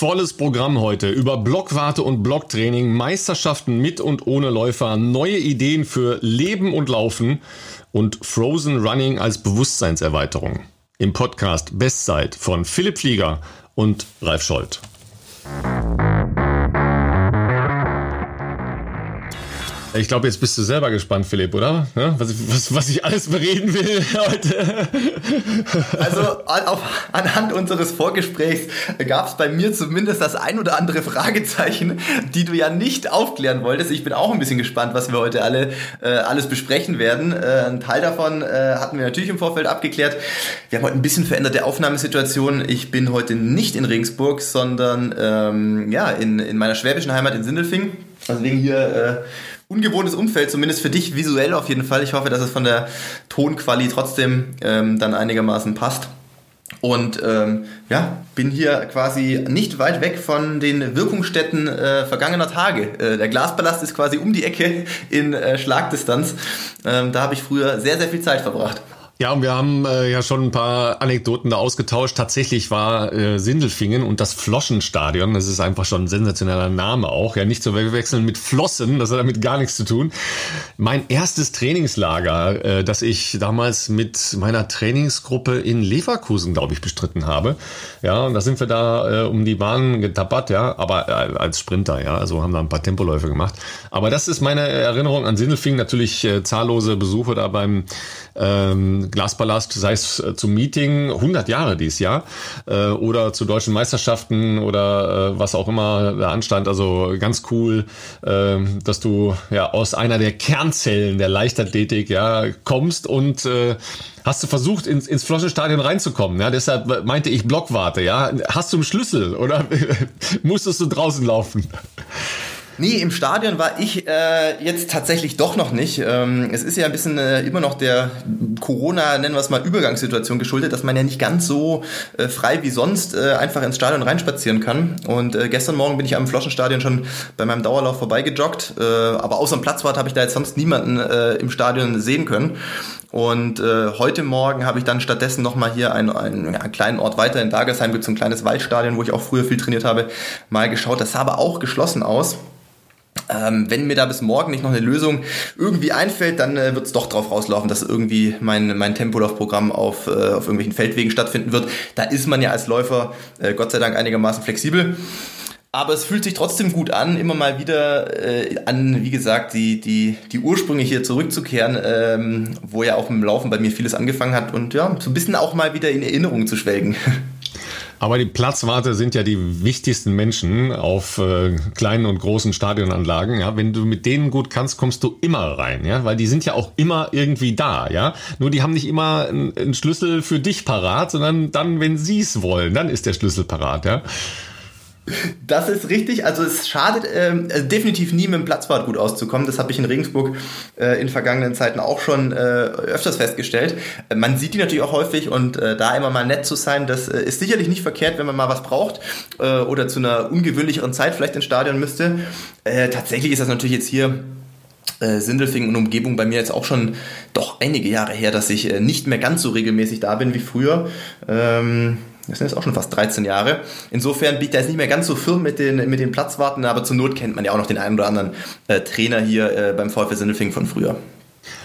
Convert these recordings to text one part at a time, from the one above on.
Volles Programm heute über Blockwarte und Blocktraining, Meisterschaften mit und ohne Läufer, neue Ideen für Leben und Laufen und Frozen Running als Bewusstseinserweiterung. Im Podcast Bestzeit von Philipp Flieger und Ralf Scholz. Ich glaube, jetzt bist du selber gespannt, Philipp, oder? Was, was, was ich alles bereden will heute. Also auf, anhand unseres Vorgesprächs gab es bei mir zumindest das ein oder andere Fragezeichen, die du ja nicht aufklären wolltest. Ich bin auch ein bisschen gespannt, was wir heute alle äh, alles besprechen werden. Äh, ein Teil davon äh, hatten wir natürlich im Vorfeld abgeklärt. Wir haben heute ein bisschen veränderte Aufnahmesituation. Ich bin heute nicht in Regensburg, sondern ähm, ja in, in meiner schwäbischen Heimat in Sindelfing. Also wegen hier äh, ungewohntes Umfeld, zumindest für dich visuell auf jeden Fall. Ich hoffe, dass es von der Tonqualität trotzdem ähm, dann einigermaßen passt. Und ähm, ja, bin hier quasi nicht weit weg von den Wirkungsstätten äh, vergangener Tage. Äh, der Glaspalast ist quasi um die Ecke in äh, Schlagdistanz. Ähm, da habe ich früher sehr, sehr viel Zeit verbracht. Ja, und wir haben äh, ja schon ein paar Anekdoten da ausgetauscht. Tatsächlich war äh, Sindelfingen und das Floschenstadion, das ist einfach schon ein sensationeller Name auch, ja nicht zu wechseln mit Flossen, das hat damit gar nichts zu tun. Mein erstes Trainingslager, äh, das ich damals mit meiner Trainingsgruppe in Leverkusen, glaube ich, bestritten habe. Ja, und da sind wir da äh, um die Bahn getappert, ja, aber äh, als Sprinter, ja, also haben da ein paar Tempoläufe gemacht. Aber das ist meine Erinnerung an Sindelfingen, natürlich äh, zahllose Besuche da beim ähm, Glaspalast, sei es äh, zum Meeting, 100 Jahre dieses Jahr, äh, oder zu deutschen Meisterschaften oder äh, was auch immer da anstand. Also ganz cool, äh, dass du ja aus einer der Kernzellen der Leichtathletik ja kommst und äh, hast du versucht, ins, ins Floschenstadion reinzukommen. Ja, deshalb meinte ich Blockwarte. Ja, hast du einen Schlüssel oder musstest du draußen laufen? Nee, im Stadion war ich äh, jetzt tatsächlich doch noch nicht. Ähm, es ist ja ein bisschen äh, immer noch der Corona, nennen wir es mal, Übergangssituation geschuldet, dass man ja nicht ganz so äh, frei wie sonst äh, einfach ins Stadion reinspazieren kann. Und äh, gestern Morgen bin ich am Floschenstadion schon bei meinem Dauerlauf vorbeigejoggt. Äh, aber außer dem Platzwart habe ich da jetzt sonst niemanden äh, im Stadion sehen können. Und äh, heute Morgen habe ich dann stattdessen nochmal hier einen, einen, ja, einen kleinen Ort weiter in Dagersheim, gibt so ein kleines Waldstadion, wo ich auch früher viel trainiert habe, mal geschaut. Das sah aber auch geschlossen aus. Ähm, wenn mir da bis morgen nicht noch eine Lösung irgendwie einfällt, dann äh, wird es doch drauf rauslaufen, dass irgendwie mein, mein Tempolaufprogramm auf, äh, auf irgendwelchen Feldwegen stattfinden wird. Da ist man ja als Läufer äh, Gott sei Dank einigermaßen flexibel. Aber es fühlt sich trotzdem gut an, immer mal wieder äh, an, wie gesagt, die, die, die Ursprünge hier zurückzukehren, ähm, wo ja auch im Laufen bei mir vieles angefangen hat und ja, so ein bisschen auch mal wieder in Erinnerungen zu schwelgen. Aber die Platzwarte sind ja die wichtigsten Menschen auf äh, kleinen und großen Stadionanlagen. Ja, wenn du mit denen gut kannst, kommst du immer rein, ja, weil die sind ja auch immer irgendwie da, ja. Nur die haben nicht immer einen Schlüssel für dich parat, sondern dann, wenn sie es wollen, dann ist der Schlüssel parat, ja. Das ist richtig. Also es schadet ähm, äh, definitiv nie mit dem Platzwart gut auszukommen. Das habe ich in Regensburg äh, in vergangenen Zeiten auch schon äh, öfters festgestellt. Äh, man sieht die natürlich auch häufig und äh, da immer mal nett zu sein, das äh, ist sicherlich nicht verkehrt, wenn man mal was braucht äh, oder zu einer ungewöhnlicheren Zeit vielleicht ins Stadion müsste. Tatsächlich ist das natürlich jetzt hier äh, Sindelfingen und Umgebung bei mir jetzt auch schon doch einige Jahre her, dass ich äh, nicht mehr ganz so regelmäßig da bin wie früher. Ähm, das sind jetzt auch schon fast 13 Jahre. Insofern ich da jetzt nicht mehr ganz so firm mit den, mit den Platzwarten, aber zur Not kennt man ja auch noch den einen oder anderen äh, Trainer hier äh, beim VfL Sindelfingen von früher.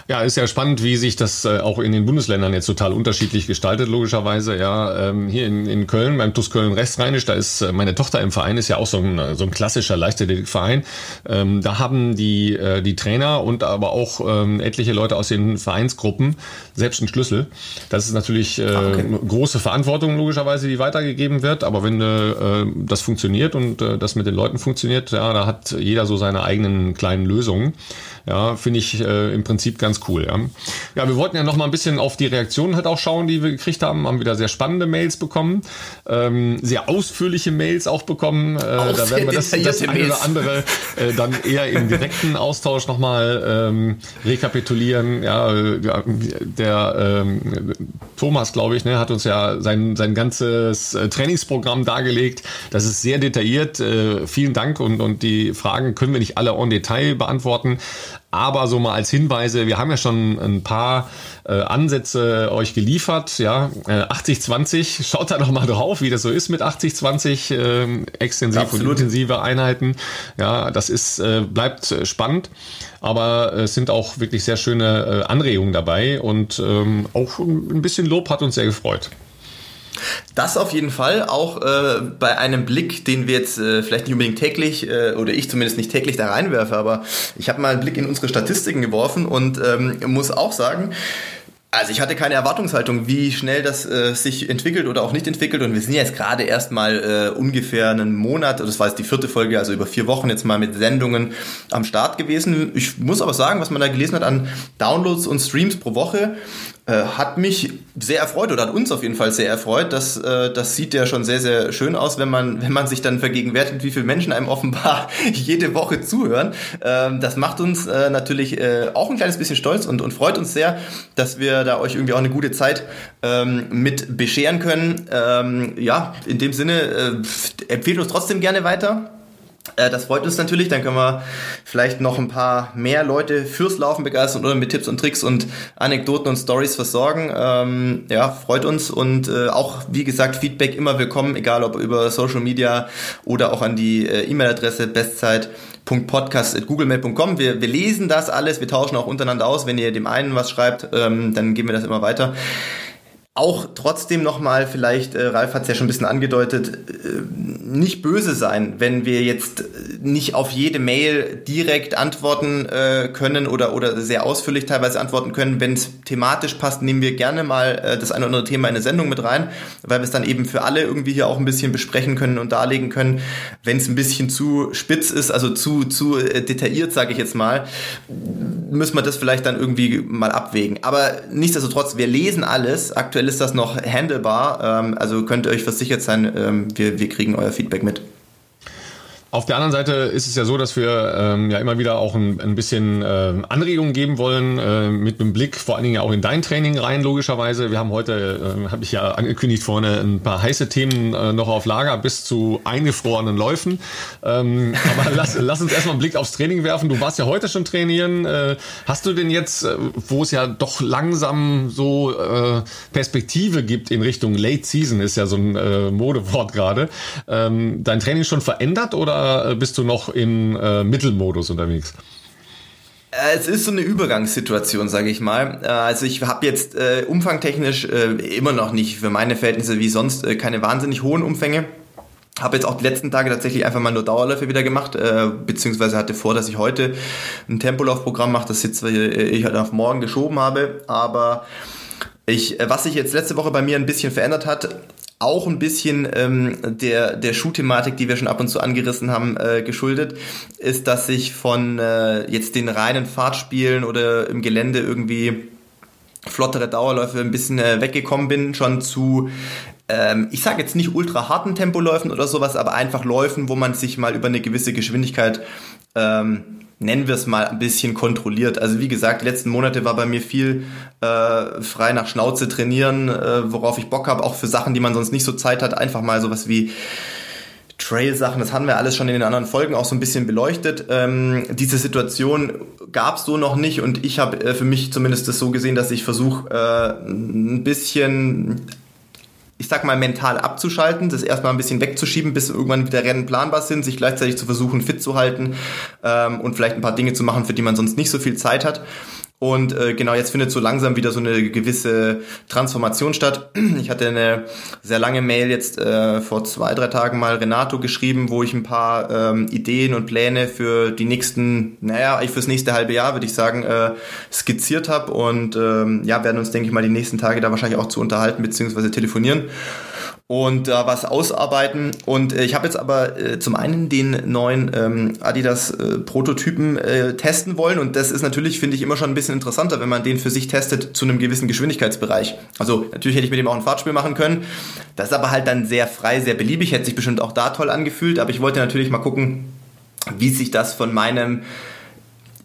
Ja, ist ja spannend, wie sich das äh, auch in den Bundesländern jetzt total unterschiedlich gestaltet, logischerweise. Ja, ähm, hier in, in Köln, beim TuS Köln Rechtsrheinisch, da ist äh, meine Tochter im Verein, ist ja auch so ein, so ein klassischer Leichtathletikverein. Ähm, da haben die, äh, die Trainer und aber auch ähm, etliche Leute aus den Vereinsgruppen selbst einen Schlüssel. Das ist natürlich äh, ah, okay. große Verantwortung, logischerweise, die weitergegeben wird. Aber wenn äh, das funktioniert und äh, das mit den Leuten funktioniert, ja, da hat jeder so seine eigenen kleinen Lösungen. Ja, finde ich äh, im Prinzip ganz cool. Ja. ja, wir wollten ja noch mal ein bisschen auf die Reaktionen halt auch schauen, die wir gekriegt haben. Haben wieder sehr spannende Mails bekommen, ähm, sehr ausführliche Mails auch bekommen. Äh, da werden wir das, das eine oder andere äh, dann eher im direkten Austausch noch mal ähm, rekapitulieren. Ja, der ähm, Thomas, glaube ich, ne, hat uns ja sein sein ganzes äh, Trainingsprogramm dargelegt. Das ist sehr detailliert. Äh, vielen Dank und und die Fragen können wir nicht alle en Detail beantworten. Aber so mal als Hinweise, wir haben ja schon ein paar äh, Ansätze euch geliefert. Ja, äh, 80-20, schaut da doch mal drauf, wie das so ist mit 80-20 äh, extensiv Absolut. und intensive Einheiten. Ja, das ist, äh, bleibt spannend, aber es sind auch wirklich sehr schöne äh, Anregungen dabei und ähm, auch ein bisschen Lob hat uns sehr gefreut. Das auf jeden Fall, auch äh, bei einem Blick, den wir jetzt äh, vielleicht nicht unbedingt täglich, äh, oder ich zumindest nicht täglich da reinwerfe, aber ich habe mal einen Blick in unsere Statistiken geworfen und ähm, muss auch sagen, also ich hatte keine Erwartungshaltung, wie schnell das äh, sich entwickelt oder auch nicht entwickelt. Und wir sind jetzt gerade erst mal äh, ungefähr einen Monat, das war jetzt die vierte Folge, also über vier Wochen jetzt mal mit Sendungen am Start gewesen. Ich muss aber sagen, was man da gelesen hat an Downloads und Streams pro Woche, hat mich sehr erfreut oder hat uns auf jeden Fall sehr erfreut. Das, äh, das sieht ja schon sehr, sehr schön aus, wenn man, wenn man sich dann vergegenwärtigt, wie viele Menschen einem offenbar jede Woche zuhören. Ähm, das macht uns äh, natürlich äh, auch ein kleines bisschen stolz und, und freut uns sehr, dass wir da euch irgendwie auch eine gute Zeit ähm, mit bescheren können. Ähm, ja, in dem Sinne, äh, empfehlt uns trotzdem gerne weiter. Äh, das freut uns natürlich, dann können wir vielleicht noch ein paar mehr Leute fürs Laufen begeistern oder mit Tipps und Tricks und Anekdoten und Stories versorgen. Ähm, ja, freut uns und äh, auch, wie gesagt, Feedback immer willkommen, egal ob über Social Media oder auch an die äh, E-Mail-Adresse bestzeit.podcast.googlemail.com. Wir, wir lesen das alles, wir tauschen auch untereinander aus. Wenn ihr dem einen was schreibt, ähm, dann geben wir das immer weiter. Auch trotzdem nochmal, vielleicht, äh, Ralf hat es ja schon ein bisschen angedeutet, äh, nicht böse sein, wenn wir jetzt nicht auf jede Mail direkt antworten äh, können oder, oder sehr ausführlich teilweise antworten können. Wenn es thematisch passt, nehmen wir gerne mal äh, das eine oder andere Thema in eine Sendung mit rein, weil wir es dann eben für alle irgendwie hier auch ein bisschen besprechen können und darlegen können. Wenn es ein bisschen zu spitz ist, also zu, zu äh, detailliert, sage ich jetzt mal, müssen wir das vielleicht dann irgendwie mal abwägen. Aber nichtsdestotrotz, wir lesen alles. Aktuell aktuell ist das noch handelbar. Ähm, also könnt ihr euch versichert sein, ähm, wir, wir kriegen euer Feedback mit. Auf der anderen Seite ist es ja so, dass wir ähm, ja immer wieder auch ein, ein bisschen äh, Anregungen geben wollen, äh, mit einem Blick vor allen Dingen auch in dein Training rein, logischerweise. Wir haben heute, äh, habe ich ja angekündigt vorne, ein paar heiße Themen äh, noch auf Lager bis zu eingefrorenen Läufen. Ähm, aber lass, lass uns erstmal einen Blick aufs Training werfen. Du warst ja heute schon trainieren. Äh, hast du denn jetzt, äh, wo es ja doch langsam so äh, Perspektive gibt in Richtung Late Season, ist ja so ein äh, Modewort gerade, ähm, dein Training schon verändert oder äh, bist du noch im äh, Mittelmodus unterwegs? Äh, es ist so eine Übergangssituation, sage ich mal. Äh, also ich habe jetzt äh, umfangtechnisch äh, immer noch nicht für meine Verhältnisse wie sonst äh, keine wahnsinnig hohen Umfänge. Habe jetzt auch die letzten Tage tatsächlich einfach mal nur Dauerläufe wieder gemacht, äh, beziehungsweise hatte vor, dass ich heute ein Tempolaufprogramm mache, das jetzt ich halt auf morgen geschoben habe. Aber ich, was sich jetzt letzte Woche bei mir ein bisschen verändert hat, auch ein bisschen ähm, der, der Schuhthematik, die wir schon ab und zu angerissen haben, äh, geschuldet, ist, dass ich von äh, jetzt den reinen Fahrtspielen oder im Gelände irgendwie flottere Dauerläufe ein bisschen äh, weggekommen bin, schon zu ähm, ich sage jetzt nicht ultra harten Tempoläufen oder sowas, aber einfach Läufen, wo man sich mal über eine gewisse Geschwindigkeit ähm, nennen wir es mal, ein bisschen kontrolliert. Also wie gesagt, die letzten Monate war bei mir viel äh, frei nach Schnauze trainieren, äh, worauf ich Bock habe, auch für Sachen, die man sonst nicht so Zeit hat, einfach mal sowas wie Trail-Sachen, das haben wir alles schon in den anderen Folgen auch so ein bisschen beleuchtet. Ähm, diese Situation gab es so noch nicht und ich habe äh, für mich zumindest das so gesehen, dass ich versuche, äh, ein bisschen ich sag mal, mental abzuschalten, das erstmal ein bisschen wegzuschieben, bis irgendwann wieder Rennen planbar sind, sich gleichzeitig zu versuchen, fit zu halten ähm, und vielleicht ein paar Dinge zu machen, für die man sonst nicht so viel Zeit hat. Und äh, genau, jetzt findet so langsam wieder so eine gewisse Transformation statt. Ich hatte eine sehr lange Mail jetzt äh, vor zwei, drei Tagen mal Renato geschrieben, wo ich ein paar ähm, Ideen und Pläne für die nächsten, naja, eigentlich fürs nächste halbe Jahr, würde ich sagen, äh, skizziert habe. Und ähm, ja, werden uns, denke ich mal, die nächsten Tage da wahrscheinlich auch zu unterhalten bzw. telefonieren und da was ausarbeiten. Und äh, ich habe jetzt aber äh, zum einen den neuen ähm, Adidas äh, Prototypen äh, testen wollen und das ist natürlich, finde ich, immer schon ein bisschen interessanter, wenn man den für sich testet zu einem gewissen Geschwindigkeitsbereich. Also natürlich hätte ich mit dem auch ein Fahrtspiel machen können. Das ist aber halt dann sehr frei, sehr beliebig, hätte sich bestimmt auch da toll angefühlt, aber ich wollte natürlich mal gucken, wie sich das von meinem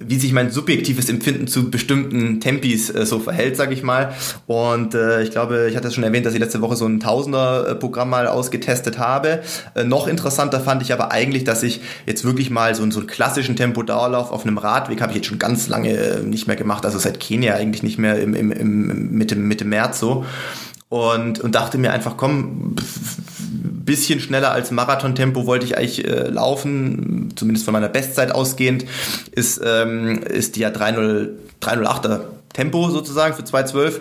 wie sich mein subjektives Empfinden zu bestimmten Tempis äh, so verhält, sage ich mal. Und äh, ich glaube, ich hatte schon erwähnt, dass ich letzte Woche so ein Tausender-Programm mal ausgetestet habe. Äh, noch interessanter fand ich aber eigentlich, dass ich jetzt wirklich mal so, so einen klassischen Tempo-Dauerlauf auf einem Radweg habe ich jetzt schon ganz lange äh, nicht mehr gemacht, also seit Kenia eigentlich nicht mehr im, im, im Mitte, Mitte März so und, und dachte mir einfach, komm, bisschen schneller als Marathontempo wollte ich eigentlich äh, laufen, zumindest von meiner Bestzeit ausgehend, ist, ähm, ist die ja 308er Tempo sozusagen für 212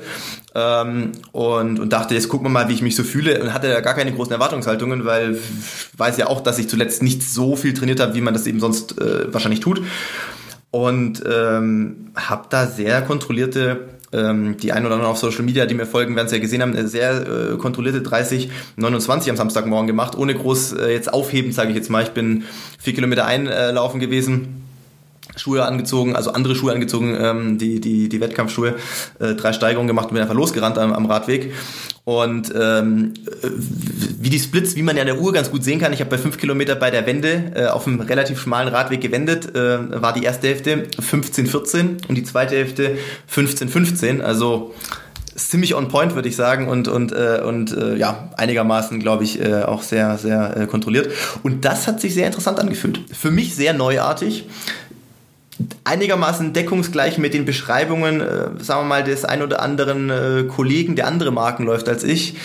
ähm, und, und dachte, jetzt gucken wir mal, wie ich mich so fühle und hatte ja gar keine großen Erwartungshaltungen, weil ich weiß ja auch, dass ich zuletzt nicht so viel trainiert habe, wie man das eben sonst äh, wahrscheinlich tut. Und ähm, habe da sehr kontrollierte ähm, die einen oder anderen auf Social Media, die mir folgen, werden es ja gesehen haben, eine sehr äh, kontrollierte 30, 29 am Samstagmorgen gemacht, ohne groß äh, jetzt aufheben, sage ich jetzt mal. Ich bin vier Kilometer einlaufen gewesen. Schuhe angezogen, also andere Schuhe angezogen, ähm, die, die, die Wettkampfschuhe, äh, drei Steigerungen gemacht und bin einfach losgerannt am, am Radweg. Und ähm, wie die Splits, wie man ja an der Uhr ganz gut sehen kann, ich habe bei fünf Kilometer bei der Wende äh, auf einem relativ schmalen Radweg gewendet, äh, war die erste Hälfte 15-14 und die zweite Hälfte 15-15. Also ziemlich on point, würde ich sagen, und, und, äh, und äh, ja, einigermaßen, glaube ich, äh, auch sehr, sehr äh, kontrolliert. Und das hat sich sehr interessant angefühlt. Für mich sehr neuartig einigermaßen deckungsgleich mit den Beschreibungen, äh, sagen wir mal, des ein oder anderen äh, Kollegen, der andere Marken läuft als ich,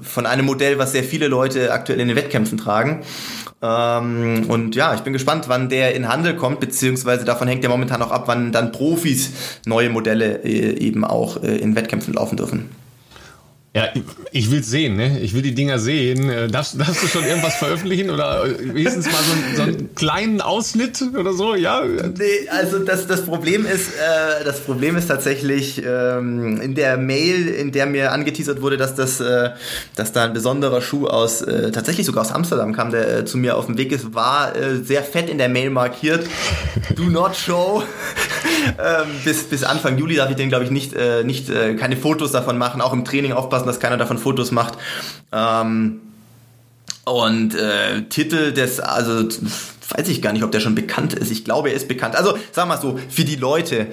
von einem Modell, was sehr viele Leute aktuell in den Wettkämpfen tragen. Ähm, und ja, ich bin gespannt, wann der in Handel kommt, beziehungsweise davon hängt ja momentan auch ab, wann dann Profis neue Modelle äh, eben auch äh, in Wettkämpfen laufen dürfen. Ja, ich will sehen, ne? Ich will die Dinger sehen. Äh, darfst, darfst du schon irgendwas veröffentlichen oder äh, wenigstens mal so, so einen kleinen Ausschnitt oder so? Ja. Nee, also das, das Problem ist, äh, das Problem ist tatsächlich ähm, in der Mail, in der mir angeteasert wurde, dass das, äh, dass da ein besonderer Schuh aus, äh, tatsächlich sogar aus Amsterdam kam, der äh, zu mir auf dem Weg ist, war äh, sehr fett in der Mail markiert. Do not show. ähm, bis, bis Anfang Juli darf ich den, glaube ich, nicht, äh, nicht äh, keine Fotos davon machen, auch im Training aufpassen aufpassen, dass keiner davon Fotos macht. Ähm, und äh, Titel des, also weiß ich gar nicht, ob der schon bekannt ist. Ich glaube, er ist bekannt. Also wir mal so, für die Leute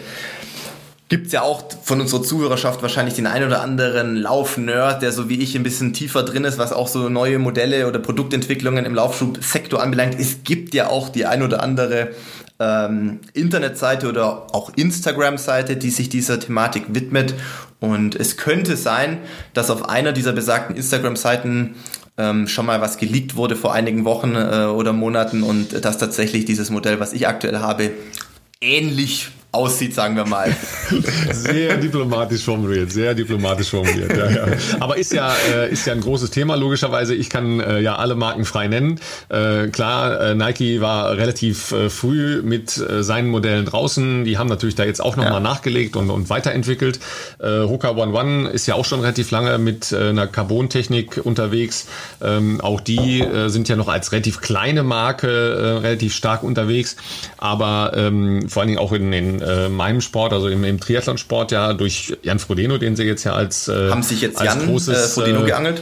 gibt es ja auch von unserer Zuhörerschaft wahrscheinlich den einen oder anderen Lauf-Nerd, der so wie ich ein bisschen tiefer drin ist, was auch so neue Modelle oder Produktentwicklungen im Laufschubsektor anbelangt. Es gibt ja auch die ein oder andere ähm, Internetseite oder auch Instagram-Seite, die sich dieser Thematik widmet. Und es könnte sein, dass auf einer dieser besagten Instagram-Seiten ähm, schon mal was geleakt wurde vor einigen Wochen äh, oder Monaten und dass tatsächlich dieses Modell, was ich aktuell habe, ähnlich aussieht, sagen wir mal. Sehr diplomatisch formuliert, sehr diplomatisch formuliert. Ja, ja. Aber ist ja, äh, ist ja ein großes Thema, logischerweise. Ich kann äh, ja alle Marken frei nennen. Äh, klar, äh, Nike war relativ äh, früh mit äh, seinen Modellen draußen. Die haben natürlich da jetzt auch nochmal ja. nachgelegt und, und weiterentwickelt. Äh, Hoka One One ist ja auch schon relativ lange mit einer Carbon-Technik unterwegs. Ähm, auch die sind ja noch als relativ kleine Marke relativ stark unterwegs. Aber ähm, vor allen Dingen auch in den äh, meinem Sport, also im, im Triathlonsport ja durch Jan Frodeno, den sie jetzt ja als äh, haben sich jetzt Jan großes, äh, Frodeno äh, geangelt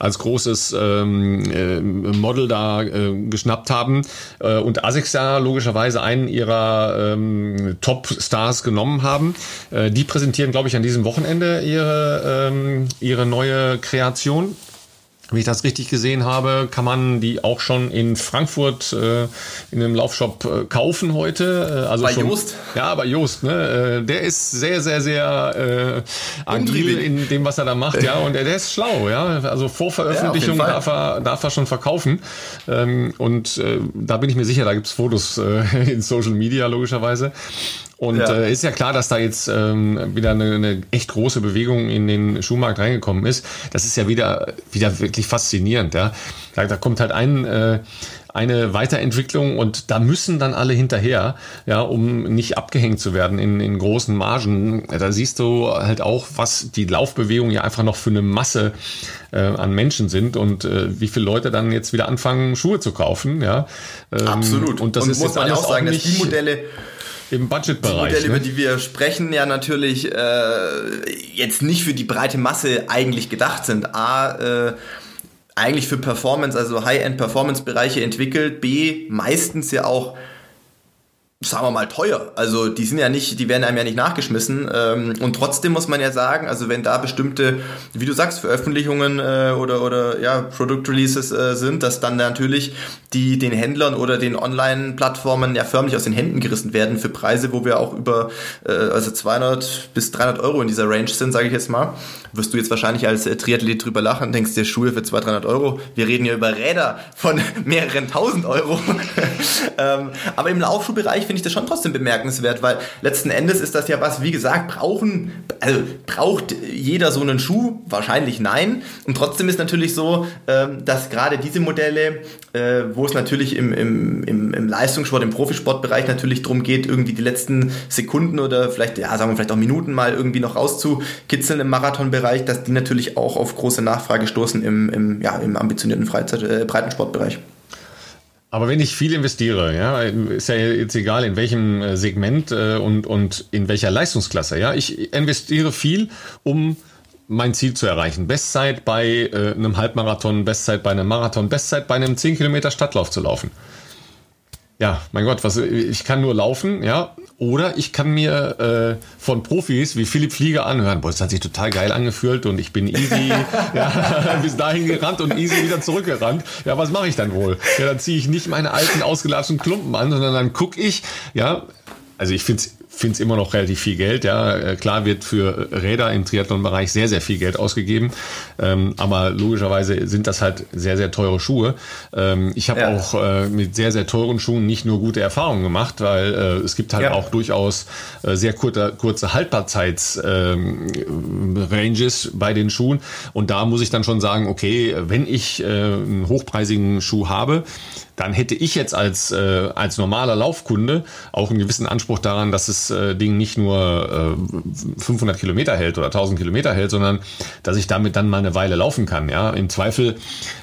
als großes ähm, äh, Model da äh, geschnappt haben äh, und Asics ja logischerweise einen ihrer ähm, Top-Stars genommen haben. Äh, die präsentieren, glaube ich, an diesem Wochenende ihre, ähm, ihre neue Kreation. Wenn ich das richtig gesehen habe, kann man die auch schon in Frankfurt äh, in einem Laufshop äh, kaufen heute. Äh, also bei schon, Joost? Ja, bei Joost. Ne? Äh, der ist sehr, sehr, sehr äh, agil in dem, was er da macht. ja, und der, der ist schlau. Ja, also vor Veröffentlichung ja, darf, er, darf er schon verkaufen. Ähm, und äh, da bin ich mir sicher, da gibt's Fotos äh, in Social Media logischerweise. Und ja. Äh, ist ja klar, dass da jetzt ähm, wieder eine, eine echt große Bewegung in den Schuhmarkt reingekommen ist. Das ist ja wieder, wieder wirklich faszinierend. Ja? Da, da kommt halt ein, äh, eine Weiterentwicklung und da müssen dann alle hinterher, ja, um nicht abgehängt zu werden in, in großen Margen. Da siehst du halt auch, was die Laufbewegungen ja einfach noch für eine Masse äh, an Menschen sind und äh, wie viele Leute dann jetzt wieder anfangen, Schuhe zu kaufen. Ja. Ähm, Absolut. Und das und ist muss man auch sagen, auch dass die Modelle im Budgetbereich. Die Modelle, ne? über die wir sprechen, ja natürlich äh, jetzt nicht für die breite Masse eigentlich gedacht sind. A, äh, eigentlich für Performance, also High-End-Performance-Bereiche entwickelt. B, meistens ja auch sagen wir mal, teuer. Also die sind ja nicht, die werden einem ja nicht nachgeschmissen. Ähm, und trotzdem muss man ja sagen, also wenn da bestimmte, wie du sagst, Veröffentlichungen äh, oder, oder ja, Product Releases äh, sind, dass dann natürlich die den Händlern oder den Online-Plattformen ja förmlich aus den Händen gerissen werden für Preise, wo wir auch über äh, also 200 bis 300 Euro in dieser Range sind, sage ich jetzt mal. Wirst du jetzt wahrscheinlich als Triathlet drüber lachen, denkst dir Schuhe für 200, 300 Euro. Wir reden ja über Räder von mehreren tausend Euro. ähm, aber im Laufschuhbereich finde ich das schon trotzdem bemerkenswert, weil letzten Endes ist das ja was, wie gesagt, brauchen, also braucht jeder so einen Schuh? Wahrscheinlich nein. Und trotzdem ist natürlich so, ähm, dass gerade diese Modelle, äh, wo es natürlich im, im, im, Leistungssport, im Profisportbereich natürlich darum geht, irgendwie die letzten Sekunden oder vielleicht, ja, sagen wir vielleicht auch Minuten mal irgendwie noch rauszukitzeln im Marathonbereich, dass die natürlich auch auf große Nachfrage stoßen im, im, ja, im ambitionierten Freizeit, äh, Breitensportbereich. Aber wenn ich viel investiere, ja, ist ja jetzt egal in welchem äh, Segment äh, und, und in welcher Leistungsklasse, ja, ich investiere viel, um mein Ziel zu erreichen. Bestzeit bei äh, einem Halbmarathon, Bestzeit bei einem Marathon, Bestzeit bei einem 10 Kilometer Stadtlauf zu laufen. Ja, mein Gott, was ich kann nur laufen, ja, oder ich kann mir äh, von Profis wie Philipp Flieger anhören, boah, das hat sich total geil angefühlt und ich bin easy ja, bis dahin gerannt und easy wieder zurückgerannt. Ja, was mache ich dann wohl? Ja, dann ziehe ich nicht meine alten ausgelatschten Klumpen an, sondern dann gucke ich, ja, also ich finde es finde es immer noch relativ viel Geld. Ja, äh, klar wird für Räder im Triathlon-Bereich sehr, sehr viel Geld ausgegeben. Ähm, aber logischerweise sind das halt sehr, sehr teure Schuhe. Ähm, ich habe ja. auch äh, mit sehr, sehr teuren Schuhen nicht nur gute Erfahrungen gemacht, weil äh, es gibt halt ja. auch durchaus äh, sehr kurze, kurze Haltbarkeits-Ranges ähm, bei den Schuhen. Und da muss ich dann schon sagen, okay, wenn ich äh, einen hochpreisigen Schuh habe, dann hätte ich jetzt als, äh, als normaler Laufkunde auch einen gewissen Anspruch daran, dass das äh, Ding nicht nur äh, 500 Kilometer hält oder 1000 Kilometer hält, sondern dass ich damit dann mal eine Weile laufen kann. Ja, im Zweifel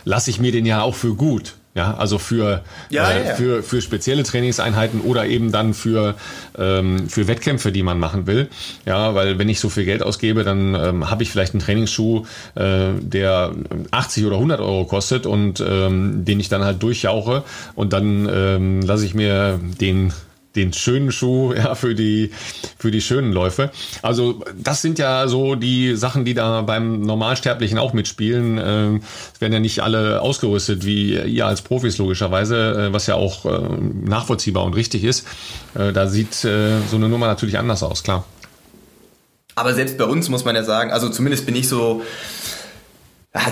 lasse ich mir den ja auch für gut. Ja, also für, ja, äh, ja. für, für spezielle Trainingseinheiten oder eben dann für, ähm, für Wettkämpfe, die man machen will. Ja, weil wenn ich so viel Geld ausgebe, dann ähm, habe ich vielleicht einen Trainingsschuh, äh, der 80 oder 100 Euro kostet und ähm, den ich dann halt durchjauche und dann ähm, lasse ich mir den den schönen Schuh ja, für, die, für die schönen Läufe. Also das sind ja so die Sachen, die da beim Normalsterblichen auch mitspielen. Ähm, es werden ja nicht alle ausgerüstet wie ihr als Profis logischerweise, äh, was ja auch äh, nachvollziehbar und richtig ist. Äh, da sieht so eine Nummer natürlich anders aus, klar. Aber selbst bei uns muss man ja sagen, also zumindest bin ich so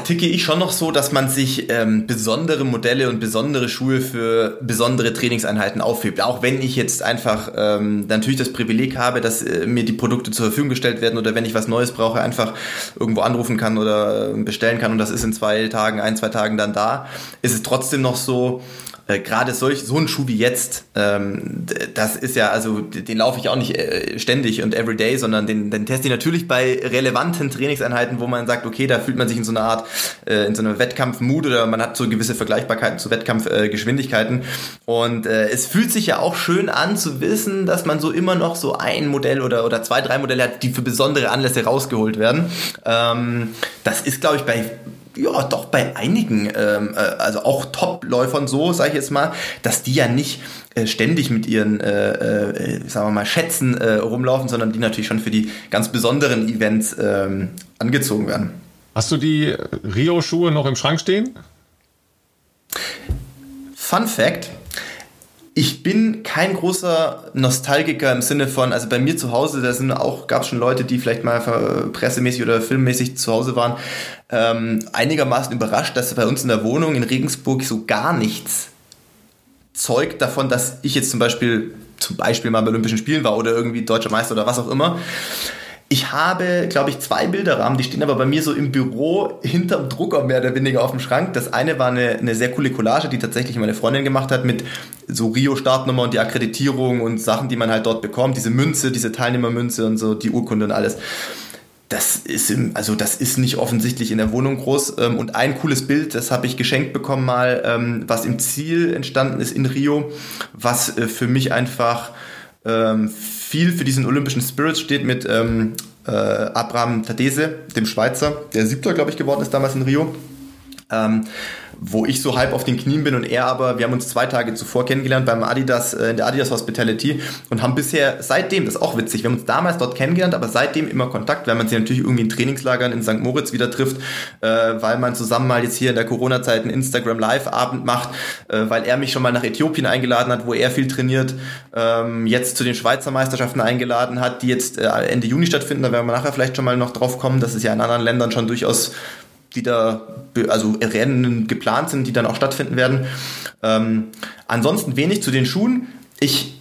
ticke ich schon noch so, dass man sich ähm, besondere Modelle und besondere Schuhe für besondere Trainingseinheiten aufhebt. Auch wenn ich jetzt einfach ähm, natürlich das Privileg habe, dass äh, mir die Produkte zur Verfügung gestellt werden oder wenn ich was Neues brauche, einfach irgendwo anrufen kann oder äh, bestellen kann und das ist in zwei Tagen, ein, zwei Tagen dann da, ist es trotzdem noch so, äh, gerade solch so ein Schuh wie jetzt, ähm, das ist ja, also den laufe ich auch nicht äh, ständig und everyday, sondern den, den teste ich natürlich bei relevanten Trainingseinheiten, wo man sagt, okay, da fühlt man sich in so einer Art, äh, in so einer Wettkampfmut oder man hat so gewisse Vergleichbarkeiten zu Wettkampfgeschwindigkeiten. Äh, und äh, es fühlt sich ja auch schön an zu wissen, dass man so immer noch so ein Modell oder, oder zwei, drei Modelle hat, die für besondere Anlässe rausgeholt werden. Ähm, das ist, glaube ich, bei ja, doch bei einigen, ähm, äh, also auch Top-Läufern so, sage ich jetzt mal, dass die ja nicht äh, ständig mit ihren, äh, äh, sagen wir mal, Schätzen äh, rumlaufen, sondern die natürlich schon für die ganz besonderen Events ähm, angezogen werden. Hast du die Rio-Schuhe noch im Schrank stehen? Fun Fact, ich bin kein großer Nostalgiker im Sinne von, also bei mir zu Hause, da sind auch, gab es schon Leute, die vielleicht mal pressemäßig oder filmmäßig zu Hause waren, ähm, einigermaßen überrascht, dass bei uns in der Wohnung in Regensburg so gar nichts zeugt davon, dass ich jetzt zum Beispiel, zum Beispiel mal bei Olympischen Spielen war oder irgendwie Deutscher Meister oder was auch immer. Ich habe, glaube ich, zwei Bilderrahmen, die stehen aber bei mir so im Büro hinterm Drucker mehr oder weniger auf dem Schrank. Das eine war eine, eine sehr coole Collage, die tatsächlich meine Freundin gemacht hat mit so Rio-Startnummer und die Akkreditierung und Sachen, die man halt dort bekommt. Diese Münze, diese Teilnehmermünze und so, die Urkunde und alles. Das ist, im, also das ist nicht offensichtlich in der Wohnung groß. Ähm, und ein cooles Bild, das habe ich geschenkt bekommen mal, ähm, was im Ziel entstanden ist in Rio, was äh, für mich einfach ähm, viel für diesen olympischen Spirit steht mit äh, Abraham Tadese, dem Schweizer, der siebter, glaube ich, geworden ist damals in Rio. Ähm, wo ich so halb auf den Knien bin und er aber, wir haben uns zwei Tage zuvor kennengelernt beim Adidas, äh, in der Adidas Hospitality und haben bisher seitdem, das ist auch witzig, wir haben uns damals dort kennengelernt, aber seitdem immer Kontakt, weil man sich natürlich irgendwie in Trainingslagern in St. Moritz wieder trifft, äh, weil man zusammen mal jetzt hier in der Corona-Zeit einen Instagram Live-Abend macht, äh, weil er mich schon mal nach Äthiopien eingeladen hat, wo er viel trainiert, ähm, jetzt zu den Schweizer Meisterschaften eingeladen hat, die jetzt äh, Ende Juni stattfinden, da werden wir nachher vielleicht schon mal noch drauf kommen, dass es ja in anderen Ländern schon durchaus die da, also Rennen geplant sind, die dann auch stattfinden werden. Ähm, ansonsten wenig zu den Schuhen. Ich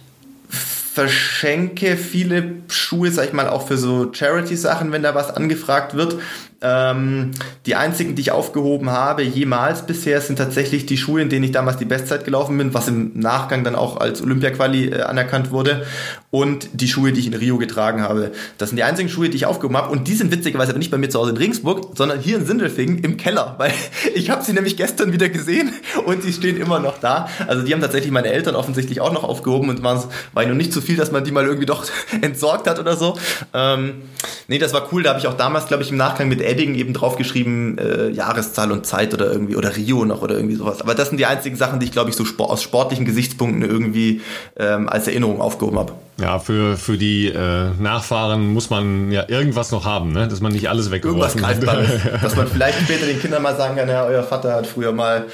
verschenke viele Schuhe, sag ich mal, auch für so Charity-Sachen, wenn da was angefragt wird. Ähm, die einzigen, die ich aufgehoben habe, jemals bisher, sind tatsächlich die Schuhe, in denen ich damals die Bestzeit gelaufen bin, was im Nachgang dann auch als Olympia-Quali äh, anerkannt wurde. Und die Schuhe, die ich in Rio getragen habe. Das sind die einzigen Schuhe, die ich aufgehoben habe. Und die sind witzigerweise aber nicht bei mir zu Hause in Regensburg, sondern hier in Sindelfingen im Keller. Weil ich habe sie nämlich gestern wieder gesehen und sie stehen immer noch da. Also die haben tatsächlich meine Eltern offensichtlich auch noch aufgehoben und waren, war nur nicht zu viel, dass man die mal irgendwie doch entsorgt hat oder so. Ähm, nee, das war cool. Da habe ich auch damals, glaube ich, im Nachgang mit Edding eben draufgeschrieben, äh, Jahreszahl und Zeit oder irgendwie, oder Rio noch oder irgendwie sowas. Aber das sind die einzigen Sachen, die ich, glaube ich, so aus sportlichen Gesichtspunkten irgendwie ähm, als Erinnerung aufgehoben habe. Ja, für, für die äh, Nachfahren muss man ja irgendwas noch haben, ne? dass man nicht alles weggeworfen hat. dass man vielleicht später den Kindern mal sagen kann, ja, euer Vater hat früher mal,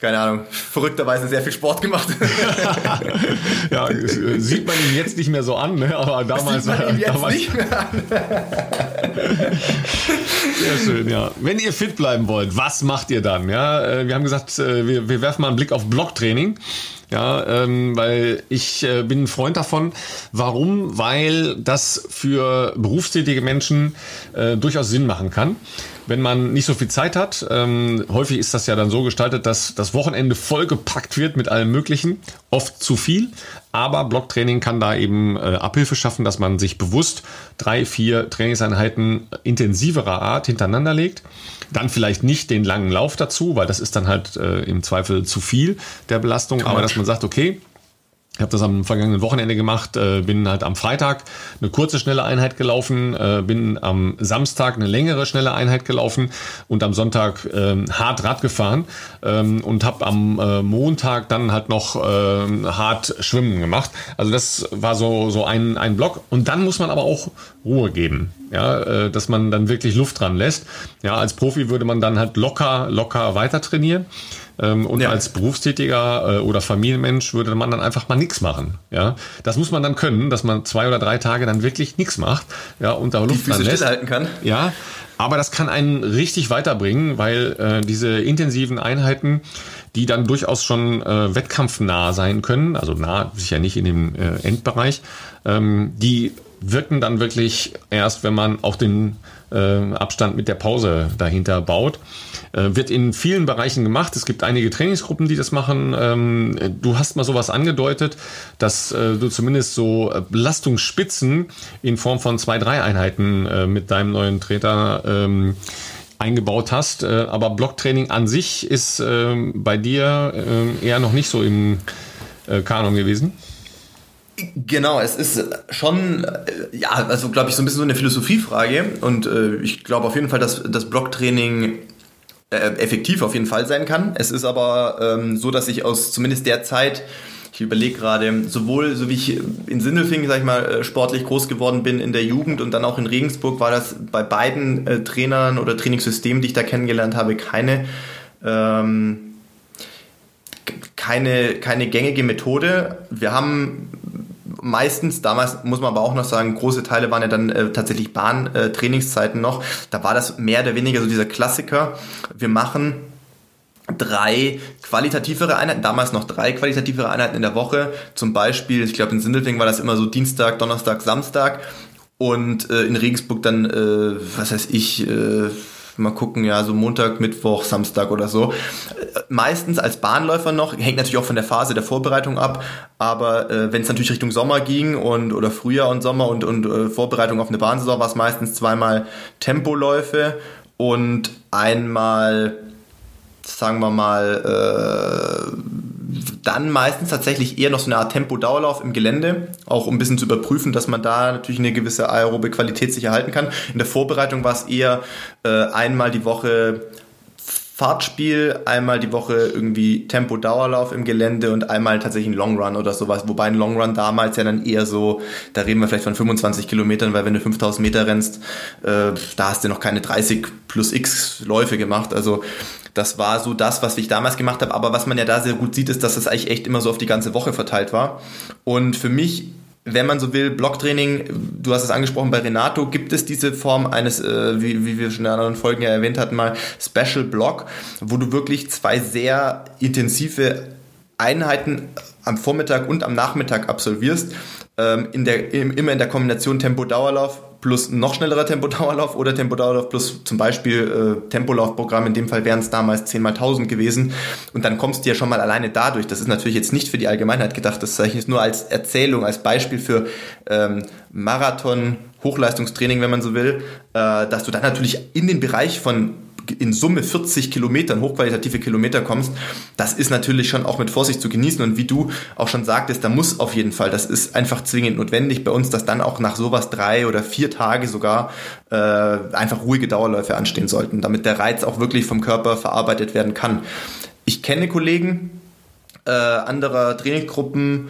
keine Ahnung, verrückterweise sehr viel Sport gemacht. ja, sieht man ihn jetzt nicht mehr so an, ne? aber damals... Sieht man ihn jetzt damals, nicht mehr an. Sehr schön, ja. Wenn ihr fit bleiben wollt, was macht ihr dann? Ja, äh, wir haben gesagt, äh, wir, wir werfen mal einen Blick auf Blocktraining. Ja, ähm, weil ich äh, bin ein Freund davon. Warum? Weil das für berufstätige Menschen äh, durchaus Sinn machen kann wenn man nicht so viel Zeit hat. Ähm, häufig ist das ja dann so gestaltet, dass das Wochenende vollgepackt wird mit allem Möglichen, oft zu viel. Aber Blocktraining kann da eben äh, Abhilfe schaffen, dass man sich bewusst drei, vier Trainingseinheiten intensiverer Art hintereinander legt. Dann vielleicht nicht den langen Lauf dazu, weil das ist dann halt äh, im Zweifel zu viel der Belastung. Aber dass man sagt, okay, ich habe das am vergangenen Wochenende gemacht, äh, bin halt am Freitag eine kurze, schnelle Einheit gelaufen, äh, bin am Samstag eine längere, schnelle Einheit gelaufen und am Sonntag äh, hart Rad gefahren ähm, und habe am äh, Montag dann halt noch äh, hart Schwimmen gemacht. Also das war so, so ein, ein Block. Und dann muss man aber auch Ruhe geben, ja, äh, dass man dann wirklich Luft dran lässt. Ja, als Profi würde man dann halt locker, locker weiter trainieren. Ähm, und ja. als Berufstätiger äh, oder Familienmensch würde man dann einfach mal nichts machen. Ja, das muss man dann können, dass man zwei oder drei Tage dann wirklich nichts macht, ja, und da Luft Die Füße stillhalten kann. Ja, aber das kann einen richtig weiterbringen, weil äh, diese intensiven Einheiten, die dann durchaus schon äh, wettkampfnah sein können, also nah sicher nicht in dem äh, Endbereich, ähm, die wirken dann wirklich erst, wenn man auch den äh, Abstand mit der Pause dahinter baut. Äh, wird in vielen Bereichen gemacht. Es gibt einige Trainingsgruppen, die das machen. Ähm, du hast mal sowas angedeutet, dass äh, du zumindest so Belastungsspitzen in Form von zwei, drei Einheiten äh, mit deinem neuen Treter ähm, eingebaut hast. Äh, aber Blocktraining an sich ist äh, bei dir äh, eher noch nicht so im äh, Kanon gewesen. Genau, es ist schon, äh, ja, also glaube ich, so ein bisschen so eine Philosophiefrage und äh, ich glaube auf jeden Fall, dass das Blocktraining äh, effektiv auf jeden Fall sein kann. Es ist aber ähm, so, dass ich aus zumindest der Zeit, ich überlege gerade, sowohl so wie ich in Sindelfingen, sag ich mal, äh, sportlich groß geworden bin in der Jugend und dann auch in Regensburg, war das bei beiden äh, Trainern oder Trainingssystemen, die ich da kennengelernt habe, keine ähm, keine, keine gängige Methode. Wir haben meistens, damals muss man aber auch noch sagen, große Teile waren ja dann äh, tatsächlich Bahntrainingszeiten äh, noch. Da war das mehr oder weniger so dieser Klassiker. Wir machen drei qualitativere Einheiten, damals noch drei qualitativere Einheiten in der Woche. Zum Beispiel, ich glaube in Sindelfingen war das immer so Dienstag, Donnerstag, Samstag. Und äh, in Regensburg dann, äh, was heißt ich, äh, mal gucken, ja, so Montag, Mittwoch, Samstag oder so. Meistens als Bahnläufer noch, hängt natürlich auch von der Phase der Vorbereitung ab, aber äh, wenn es natürlich Richtung Sommer ging und oder Frühjahr und Sommer und, und äh, Vorbereitung auf eine Bahnsaison, war es meistens zweimal Tempoläufe und einmal, sagen wir mal, äh, dann meistens tatsächlich eher noch so eine Art Tempo-Dauerlauf im Gelände, auch um ein bisschen zu überprüfen, dass man da natürlich eine gewisse aerobe Qualität sich erhalten kann. In der Vorbereitung war es eher äh, einmal die Woche Fahrtspiel, einmal die Woche irgendwie Tempo-Dauerlauf im Gelände und einmal tatsächlich ein Long Run oder sowas. Wobei ein Long Run damals ja dann eher so, da reden wir vielleicht von 25 Kilometern, weil wenn du 5000 Meter rennst, äh, da hast du noch keine 30 plus X Läufe gemacht. Also das war so das, was ich damals gemacht habe. Aber was man ja da sehr gut sieht, ist, dass das eigentlich echt immer so auf die ganze Woche verteilt war. Und für mich wenn man so will, Blocktraining, du hast es angesprochen, bei Renato gibt es diese Form eines, äh, wie, wie wir schon in anderen Folgen ja erwähnt hatten, mal Special Block, wo du wirklich zwei sehr intensive Einheiten am Vormittag und am Nachmittag absolvierst, ähm, in der, immer in der Kombination Tempo-Dauerlauf plus noch schnellerer Tempodauerlauf oder Tempodauerlauf plus zum Beispiel äh, Tempolaufprogramm. In dem Fall wären es damals 10 mal 1000 gewesen. Und dann kommst du ja schon mal alleine dadurch. Das ist natürlich jetzt nicht für die Allgemeinheit gedacht. Das zeichne ich nur als Erzählung, als Beispiel für ähm, Marathon, Hochleistungstraining, wenn man so will, äh, dass du dann natürlich in den Bereich von in Summe 40 Kilometern, hochqualitative Kilometer kommst, das ist natürlich schon auch mit Vorsicht zu genießen. Und wie du auch schon sagtest, da muss auf jeden Fall, das ist einfach zwingend notwendig bei uns, dass dann auch nach sowas drei oder vier Tage sogar äh, einfach ruhige Dauerläufe anstehen sollten, damit der Reiz auch wirklich vom Körper verarbeitet werden kann. Ich kenne Kollegen äh, anderer Trainingsgruppen,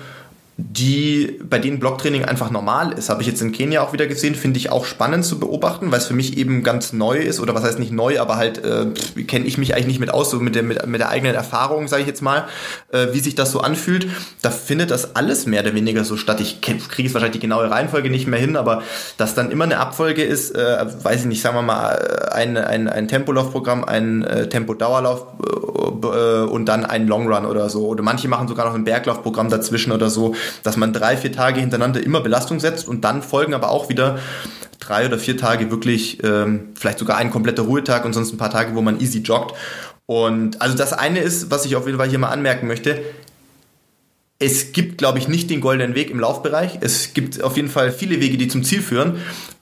die, bei denen Blocktraining einfach normal ist. Habe ich jetzt in Kenia auch wieder gesehen, finde ich auch spannend zu beobachten, weil es für mich eben ganz neu ist, oder was heißt nicht neu, aber halt äh, kenne ich mich eigentlich nicht mit aus, so mit der, mit, mit der eigenen Erfahrung, sage ich jetzt mal, äh, wie sich das so anfühlt. Da findet das alles mehr oder weniger so statt. Ich kriege es wahrscheinlich die genaue Reihenfolge nicht mehr hin, aber dass dann immer eine Abfolge ist, äh, weiß ich nicht, sagen wir mal, ein, ein, ein Tempolaufprogramm, ein äh, Tempodauerlauf äh, äh, und dann ein Long Run oder so. Oder manche machen sogar noch ein Berglaufprogramm dazwischen oder so dass man drei, vier Tage hintereinander immer Belastung setzt und dann folgen aber auch wieder drei oder vier Tage wirklich, ähm, vielleicht sogar ein kompletter Ruhetag und sonst ein paar Tage, wo man easy joggt. Und also das eine ist, was ich auf jeden Fall hier mal anmerken möchte, es gibt, glaube ich, nicht den goldenen Weg im Laufbereich. Es gibt auf jeden Fall viele Wege, die zum Ziel führen.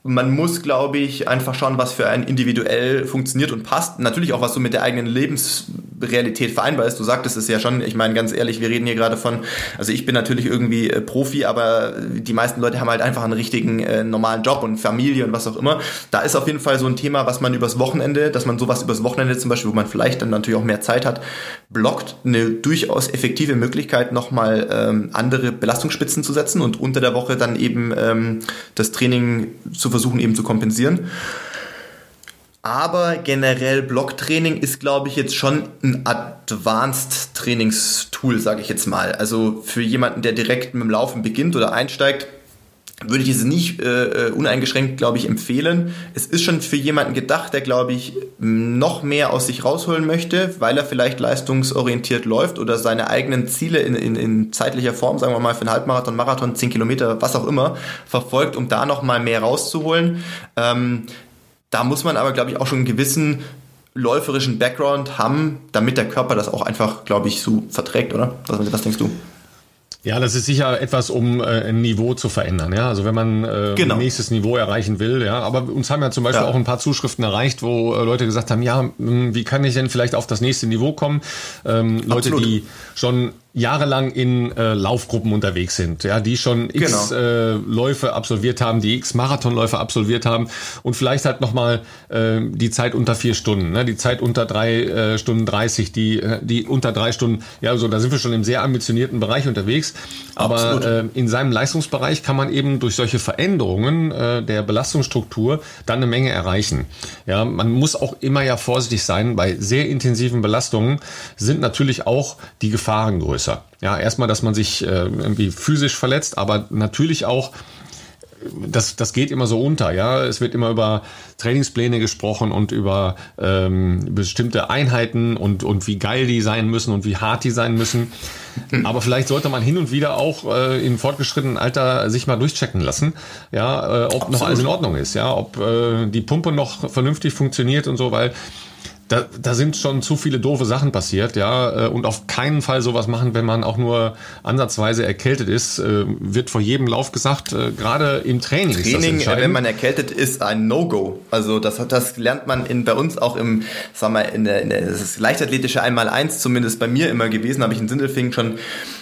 Man muss, glaube ich, einfach schauen, was für einen individuell funktioniert und passt. Natürlich auch, was so mit der eigenen Lebensrealität vereinbar ist. Du sagtest es ja schon. Ich meine, ganz ehrlich, wir reden hier gerade von, also ich bin natürlich irgendwie äh, Profi, aber die meisten Leute haben halt einfach einen richtigen äh, normalen Job und Familie und was auch immer. Da ist auf jeden Fall so ein Thema, was man übers Wochenende, dass man sowas übers Wochenende zum Beispiel, wo man vielleicht dann natürlich auch mehr Zeit hat, blockt, eine durchaus effektive Möglichkeit, nochmal ähm, andere Belastungsspitzen zu setzen und unter der Woche dann eben ähm, das Training zu versuchen eben zu kompensieren. Aber generell Blocktraining ist, glaube ich, jetzt schon ein Advanced Trainingstool, sage ich jetzt mal. Also für jemanden, der direkt mit dem Laufen beginnt oder einsteigt, würde ich es nicht äh, äh, uneingeschränkt, glaube ich, empfehlen. Es ist schon für jemanden gedacht, der, glaube ich, noch mehr aus sich rausholen möchte, weil er vielleicht leistungsorientiert läuft oder seine eigenen Ziele in, in, in zeitlicher Form, sagen wir mal für einen Halbmarathon, Marathon, 10 Kilometer, was auch immer, verfolgt, um da noch mal mehr rauszuholen. Ähm, da muss man aber, glaube ich, auch schon einen gewissen läuferischen Background haben, damit der Körper das auch einfach, glaube ich, so verträgt, oder? Was, was denkst du? Ja, das ist sicher etwas, um äh, ein Niveau zu verändern. Ja, also wenn man äh, genau. ein nächstes Niveau erreichen will. Ja, aber uns haben ja zum Beispiel ja. auch ein paar Zuschriften erreicht, wo äh, Leute gesagt haben, ja, hm, wie kann ich denn vielleicht auf das nächste Niveau kommen? Ähm, Leute, die schon jahrelang in äh, Laufgruppen unterwegs sind, ja, die schon x genau. äh, Läufe absolviert haben, die x Marathonläufe absolviert haben und vielleicht halt nochmal äh, die Zeit unter vier Stunden, ne, die Zeit unter drei äh, Stunden 30, die, äh, die unter drei Stunden, ja, so da sind wir schon im sehr ambitionierten Bereich unterwegs. Aber äh, in seinem Leistungsbereich kann man eben durch solche Veränderungen äh, der Belastungsstruktur dann eine Menge erreichen. Ja, man muss auch immer ja vorsichtig sein. Bei sehr intensiven Belastungen sind natürlich auch die Gefahren größer. Ja, erstmal, dass man sich äh, irgendwie physisch verletzt, aber natürlich auch das, das geht immer so unter, ja. Es wird immer über Trainingspläne gesprochen und über ähm, bestimmte Einheiten und, und wie geil die sein müssen und wie hart die sein müssen. Aber vielleicht sollte man hin und wieder auch äh, im fortgeschrittenen Alter sich mal durchchecken lassen, ja, äh, ob Absolut. noch alles in Ordnung ist, ja, ob äh, die Pumpe noch vernünftig funktioniert und so, weil da, da sind schon zu viele doofe Sachen passiert, ja, äh, und auf keinen Fall sowas machen, wenn man auch nur ansatzweise erkältet ist, äh, wird vor jedem Lauf gesagt, äh, gerade im Training. Training, wenn man erkältet ist, ein No-Go. Also das, das lernt man in, bei uns auch im, sag mal, in der, in der das ist leichtathletische Einmal-Eins, zumindest bei mir immer gewesen, habe ich in Sindelfingen schon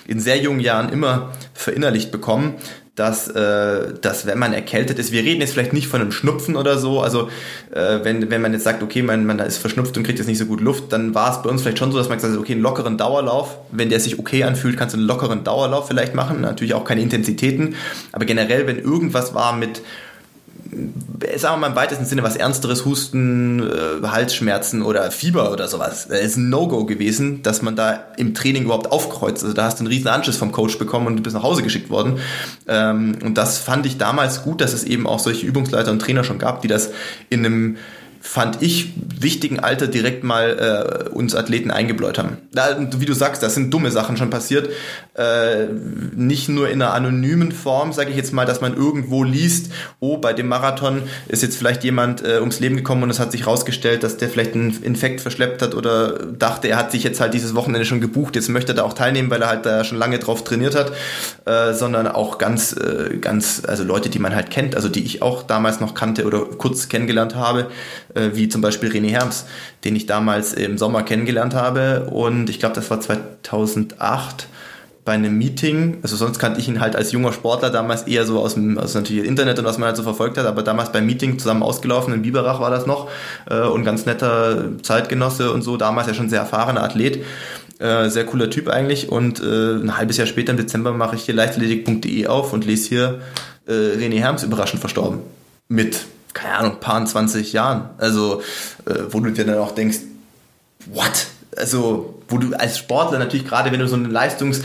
in sehr jungen Jahren immer verinnerlicht bekommen dass, äh, dass wenn man erkältet ist, wir reden jetzt vielleicht nicht von einem Schnupfen oder so, also äh, wenn, wenn man jetzt sagt, okay, man, man ist verschnupft und kriegt jetzt nicht so gut Luft, dann war es bei uns vielleicht schon so, dass man gesagt hat, okay, einen lockeren Dauerlauf, wenn der sich okay anfühlt, kannst du einen lockeren Dauerlauf vielleicht machen, natürlich auch keine Intensitäten, aber generell, wenn irgendwas war mit sagen wir mal im weitesten Sinne was Ernsteres, Husten, äh, Halsschmerzen oder Fieber oder sowas. Das ist ein No-Go gewesen, dass man da im Training überhaupt aufkreuzt. Also da hast du einen riesen Anschiss vom Coach bekommen und du bist nach Hause geschickt worden. Ähm, und das fand ich damals gut, dass es eben auch solche Übungsleiter und Trainer schon gab, die das in einem fand ich, wichtigen Alter direkt mal äh, uns Athleten eingebläut haben. Da, wie du sagst, da sind dumme Sachen schon passiert. Äh, nicht nur in einer anonymen Form, sage ich jetzt mal, dass man irgendwo liest, oh, bei dem Marathon ist jetzt vielleicht jemand äh, ums Leben gekommen und es hat sich rausgestellt, dass der vielleicht einen Infekt verschleppt hat oder dachte, er hat sich jetzt halt dieses Wochenende schon gebucht, jetzt möchte er da auch teilnehmen, weil er halt da schon lange drauf trainiert hat, äh, sondern auch ganz, äh, ganz, also Leute, die man halt kennt, also die ich auch damals noch kannte oder kurz kennengelernt habe, äh, wie zum Beispiel René Herms, den ich damals im Sommer kennengelernt habe. Und ich glaube, das war 2008 bei einem Meeting, also sonst kannte ich ihn halt als junger Sportler damals eher so aus dem, aus natürlich Internet und was man halt so verfolgt hat, aber damals beim Meeting zusammen ausgelaufen, in Biberach war das noch, äh, und ganz netter Zeitgenosse und so, damals ja schon sehr erfahrener Athlet, äh, sehr cooler Typ eigentlich und äh, ein halbes Jahr später im Dezember mache ich hier leichtathletik.de auf und lese hier äh, René Herms überraschend verstorben. Mit keine Ahnung, paar 20 Jahren. Also, äh, wo du dir dann auch denkst, what? Also, wo du als Sportler natürlich gerade, wenn du so eine Leistungs-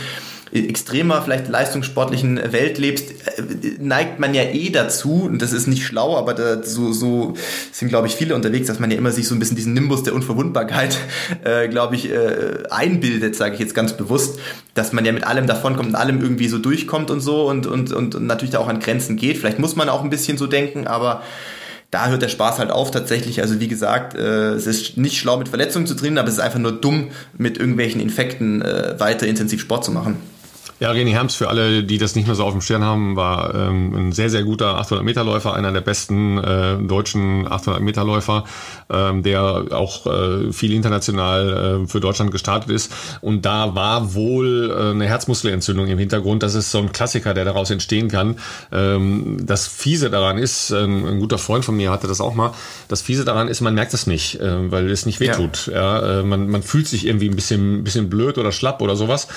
extremer, vielleicht leistungssportlichen Welt lebst, äh, neigt man ja eh dazu, und das ist nicht schlau, aber da, so, so sind, glaube ich, viele unterwegs, dass man ja immer sich so ein bisschen diesen Nimbus der Unverwundbarkeit, äh, glaube ich, äh, einbildet, sage ich jetzt ganz bewusst, dass man ja mit allem davonkommt und allem irgendwie so durchkommt und so und, und, und, und natürlich da auch an Grenzen geht. Vielleicht muss man auch ein bisschen so denken, aber da hört der Spaß halt auf tatsächlich. Also wie gesagt, äh, es ist nicht schlau mit Verletzungen zu trainieren, aber es ist einfach nur dumm, mit irgendwelchen Infekten äh, weiter intensiv Sport zu machen. Ja, René Herms, für alle, die das nicht mehr so auf dem Schirm haben, war ähm, ein sehr, sehr guter 800-Meter-Läufer, einer der besten äh, deutschen 800-Meter-Läufer, ähm, der auch äh, viel international äh, für Deutschland gestartet ist. Und da war wohl äh, eine Herzmuskelentzündung im Hintergrund. Das ist so ein Klassiker, der daraus entstehen kann. Ähm, das Fiese daran ist, ähm, ein guter Freund von mir hatte das auch mal, das Fiese daran ist, man merkt es nicht, äh, weil es nicht wehtut. Ja. ja äh, man, man fühlt sich irgendwie ein bisschen, ein bisschen blöd oder schlapp oder sowas.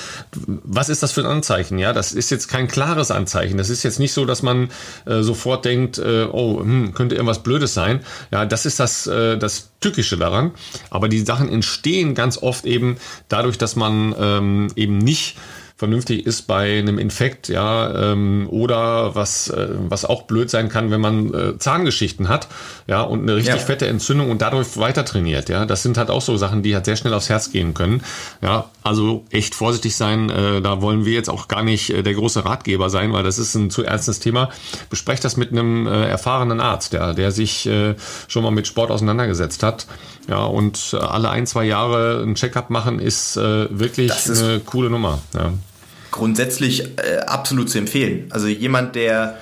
Was ist das für ein Anzeichen, ja. Das ist jetzt kein klares Anzeichen. Das ist jetzt nicht so, dass man äh, sofort denkt, äh, oh, hm, könnte irgendwas Blödes sein. Ja, das ist das, äh, das Tückische daran. Aber die Sachen entstehen ganz oft eben dadurch, dass man ähm, eben nicht vernünftig ist bei einem Infekt, ja, ähm, oder was, äh, was auch blöd sein kann, wenn man äh, Zahngeschichten hat, ja, und eine richtig ja. fette Entzündung und dadurch weiter trainiert, ja. Das sind halt auch so Sachen, die halt sehr schnell aufs Herz gehen können. Ja, also echt vorsichtig sein, äh, da wollen wir jetzt auch gar nicht äh, der große Ratgeber sein, weil das ist ein zu ernstes Thema. Besprecht das mit einem äh, erfahrenen Arzt, der, der sich schon mal mit Sport auseinandergesetzt hat. Ja, und alle ein, zwei Jahre ein Checkup machen ist wirklich ist eine coole Nummer. Ja. Grundsätzlich absolut zu empfehlen. Also jemand, der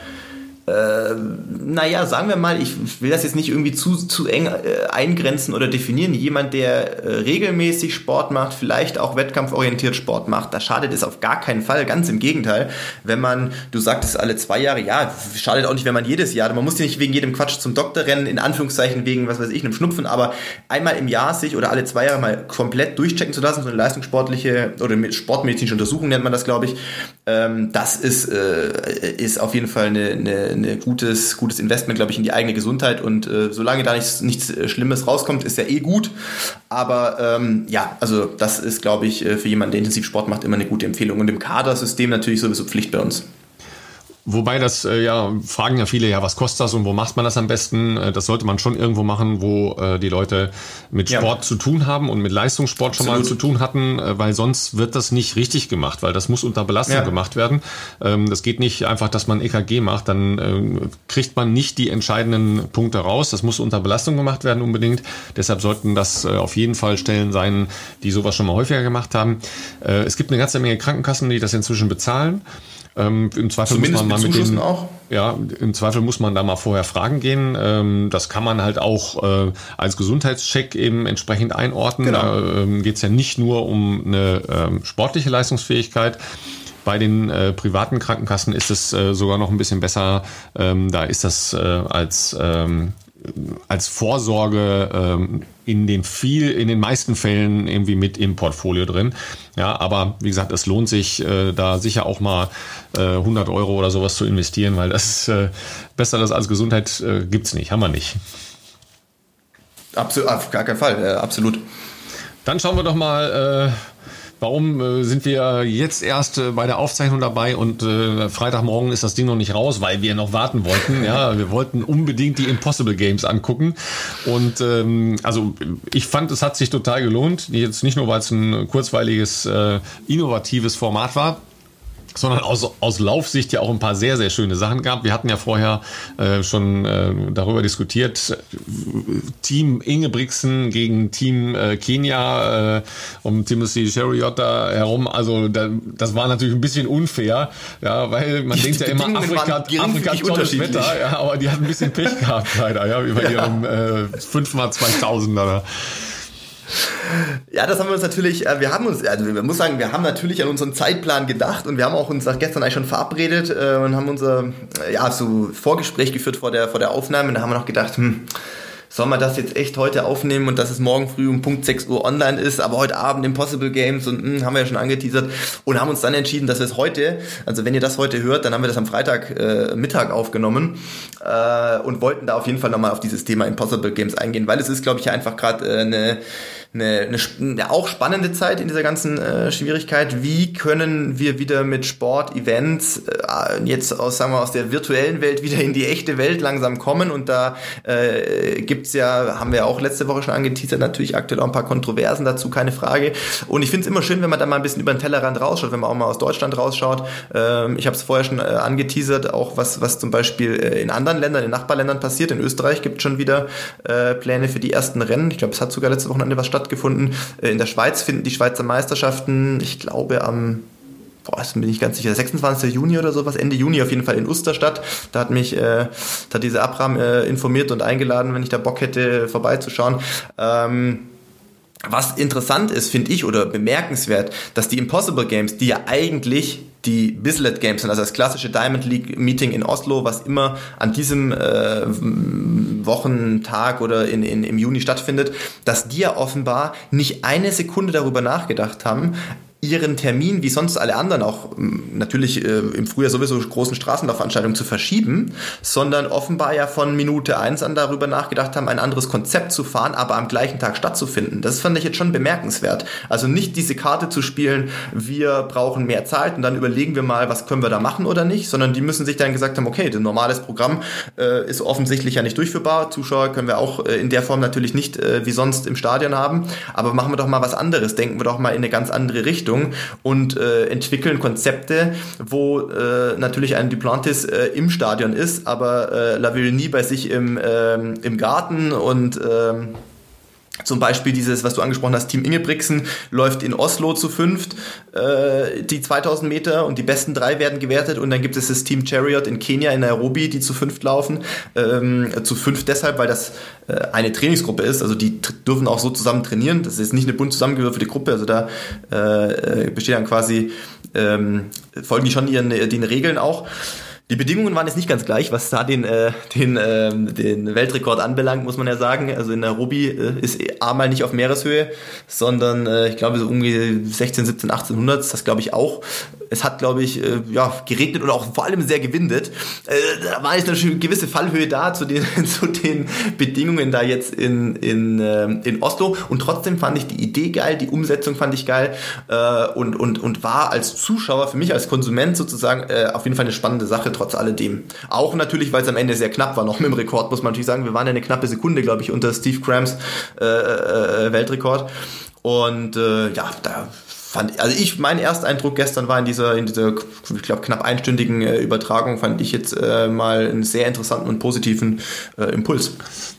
äh, naja, sagen wir mal, ich will das jetzt nicht irgendwie zu, zu eng äh, eingrenzen oder definieren. Jemand, der äh, regelmäßig Sport macht, vielleicht auch wettkampforientiert Sport macht, da schadet es auf gar keinen Fall. Ganz im Gegenteil. Wenn man, du sagtest alle zwei Jahre, ja, schadet auch nicht, wenn man jedes Jahr, man muss ja nicht wegen jedem Quatsch zum Doktor rennen, in Anführungszeichen wegen, was weiß ich, einem Schnupfen, aber einmal im Jahr sich oder alle zwei Jahre mal komplett durchchecken zu lassen, so eine leistungssportliche oder sportmedizinische Untersuchung nennt man das, glaube ich, ähm, das ist, äh, ist auf jeden Fall eine, eine ein gutes, gutes Investment, glaube ich, in die eigene Gesundheit. Und äh, solange da nichts, nichts äh, Schlimmes rauskommt, ist ja eh gut. Aber ähm, ja, also das ist, glaube ich, äh, für jemanden, der intensiv Sport macht, immer eine gute Empfehlung. Und im Kadersystem natürlich sowieso Pflicht bei uns. Wobei das, äh, ja, fragen ja viele, ja, was kostet das und wo macht man das am besten? Äh, das sollte man schon irgendwo machen, wo äh, die Leute mit Sport ja. zu tun haben und mit Leistungssport Absolut. schon mal zu tun hatten, äh, weil sonst wird das nicht richtig gemacht, weil das muss unter Belastung ja. gemacht werden. Ähm, das geht nicht einfach, dass man EKG macht, dann äh, kriegt man nicht die entscheidenden Punkte raus. Das muss unter Belastung gemacht werden unbedingt. Deshalb sollten das äh, auf jeden Fall Stellen sein, die sowas schon mal häufiger gemacht haben. Äh, es gibt eine ganze Menge Krankenkassen, die das inzwischen bezahlen. Ähm, Im Zweifel Zumindest muss man mal mit denen, auch? Ja, im Zweifel muss man da mal vorher fragen gehen. Ähm, das kann man halt auch äh, als Gesundheitscheck eben entsprechend einordnen. Genau. Da ähm, geht es ja nicht nur um eine ähm, sportliche Leistungsfähigkeit. Bei den äh, privaten Krankenkassen ist es äh, sogar noch ein bisschen besser. Ähm, da ist das äh, als ähm, als Vorsorge ähm, in den viel, in den meisten Fällen irgendwie mit im Portfolio drin. Ja, aber wie gesagt, es lohnt sich äh, da sicher auch mal äh, 100 Euro oder sowas zu investieren, weil das äh, besser das als Gesundheit äh, gibt's nicht, haben wir nicht. Absolut, auf gar keinen Fall, äh, absolut. Dann schauen wir doch mal, äh, Warum äh, sind wir jetzt erst äh, bei der Aufzeichnung dabei und äh, Freitagmorgen ist das Ding noch nicht raus, weil wir noch warten wollten. Ja, wir wollten unbedingt die Impossible Games angucken. Und ähm, also ich fand, es hat sich total gelohnt. Jetzt nicht nur, weil es ein kurzweiliges, innovatives Format war, sondern aus, aus Laufsicht ja auch ein paar sehr, sehr schöne Sachen gab. Wir hatten ja vorher äh, schon äh, darüber diskutiert, Team Ingebrigtsen gegen Team äh, Kenia äh, um Timothy Chariot da herum. Also da, das war natürlich ein bisschen unfair, ja, weil man die denkt ja immer, Afrika, Afrika tolles Wetter, ja, aber die hat ein bisschen Pech gehabt leider, ja, über ja. ihrem äh, 5x2000er. Ja, das haben wir uns natürlich, äh, wir haben uns, also wir muss sagen, wir haben natürlich an unseren Zeitplan gedacht und wir haben auch uns gestern eigentlich schon verabredet äh, und haben unser, ja, so Vorgespräch geführt vor der, vor der Aufnahme. Und da haben wir noch gedacht, hm, soll man das jetzt echt heute aufnehmen und dass es morgen früh um Punkt 6 Uhr online ist, aber heute Abend Impossible Games und mh, hm, haben wir ja schon angeteasert und haben uns dann entschieden, dass wir es heute, also wenn ihr das heute hört, dann haben wir das am Freitag äh, Mittag aufgenommen äh, und wollten da auf jeden Fall nochmal auf dieses Thema Impossible Games eingehen, weil es ist, glaube ich, einfach gerade äh, eine eine, eine, eine auch spannende Zeit in dieser ganzen äh, Schwierigkeit. Wie können wir wieder mit Sport, Events äh, jetzt aus, sagen wir, aus der virtuellen Welt wieder in die echte Welt langsam kommen? Und da äh, gibt's ja, haben wir auch letzte Woche schon angeteasert, natürlich aktuell auch ein paar Kontroversen dazu, keine Frage. Und ich finde es immer schön, wenn man da mal ein bisschen über den Tellerrand rausschaut, wenn man auch mal aus Deutschland rausschaut. Ähm, ich habe es vorher schon äh, angeteasert, auch was, was zum Beispiel äh, in anderen Ländern, in Nachbarländern passiert. In Österreich gibt schon wieder äh, Pläne für die ersten Rennen. Ich glaube, es hat sogar letzte Wochenende was statt stattgefunden. Äh, in der Schweiz finden die Schweizer Meisterschaften, ich glaube, am boah, das bin ich ganz sicher, 26. Juni oder sowas, Ende Juni auf jeden Fall in Uster statt. Da hat mich, äh, da hat diese Abram äh, informiert und eingeladen, wenn ich da Bock hätte, vorbeizuschauen. Ähm, was interessant ist, finde ich, oder bemerkenswert, dass die Impossible Games, die ja eigentlich die Bislett Games sind, also das klassische Diamond League Meeting in Oslo, was immer an diesem äh, Wochentag oder in, in, im Juni stattfindet, dass die ja offenbar nicht eine Sekunde darüber nachgedacht haben, ihren Termin, wie sonst alle anderen auch ähm, natürlich äh, im Frühjahr sowieso großen Straßenlaufveranstaltungen zu verschieben, sondern offenbar ja von Minute eins an darüber nachgedacht haben, ein anderes Konzept zu fahren, aber am gleichen Tag stattzufinden. Das fand ich jetzt schon bemerkenswert. Also nicht diese Karte zu spielen, wir brauchen mehr Zeit und dann überlegen wir mal, was können wir da machen oder nicht, sondern die müssen sich dann gesagt haben, okay, das normales Programm äh, ist offensichtlich ja nicht durchführbar. Zuschauer können wir auch äh, in der Form natürlich nicht äh, wie sonst im Stadion haben, aber machen wir doch mal was anderes, denken wir doch mal in eine ganz andere Richtung. Richtung und äh, entwickeln Konzepte, wo äh, natürlich ein Duplantis äh, im Stadion ist, aber äh, Laville nie bei sich im, ähm, im Garten und ähm, zum Beispiel dieses, was du angesprochen hast, Team Ingebrigtsen läuft in Oslo zu fünft äh, die 2000 Meter und die besten drei werden gewertet und dann gibt es das Team Chariot in Kenia in Nairobi, die zu fünft laufen. Ähm, zu fünft deshalb, weil das äh, eine Trainingsgruppe ist, also die dürfen auch so zusammen trainieren. Das ist nicht eine bunt zusammengewürfelte Gruppe, also da äh, besteht dann quasi, ähm, folgen die schon ihren, den Regeln auch. Die Bedingungen waren jetzt nicht ganz gleich, was da den, äh, den, äh, den Weltrekord anbelangt, muss man ja sagen. Also in Nairobi äh, ist mal nicht auf Meereshöhe, sondern äh, ich glaube so irgendwie 16, 17, 1800, das glaube ich auch. Es hat, glaube ich, äh, ja, geregnet und auch vor allem sehr gewindet. Äh, da war jetzt eine gewisse Fallhöhe da zu den, zu den Bedingungen da jetzt in, in, äh, in Oslo. Und trotzdem fand ich die Idee geil, die Umsetzung fand ich geil äh, und, und, und war als Zuschauer, für mich als Konsument sozusagen, äh, auf jeden Fall eine spannende Sache trotz alledem. Auch natürlich, weil es am Ende sehr knapp war, noch mit dem Rekord, muss man natürlich sagen. Wir waren ja eine knappe Sekunde, glaube ich, unter Steve Krams äh, äh, äh, Weltrekord. Und äh, ja, da fand also ich mein Ersteindruck gestern war in dieser in dieser ich glaube knapp einstündigen äh, Übertragung fand ich jetzt äh, mal einen sehr interessanten und positiven äh, Impuls.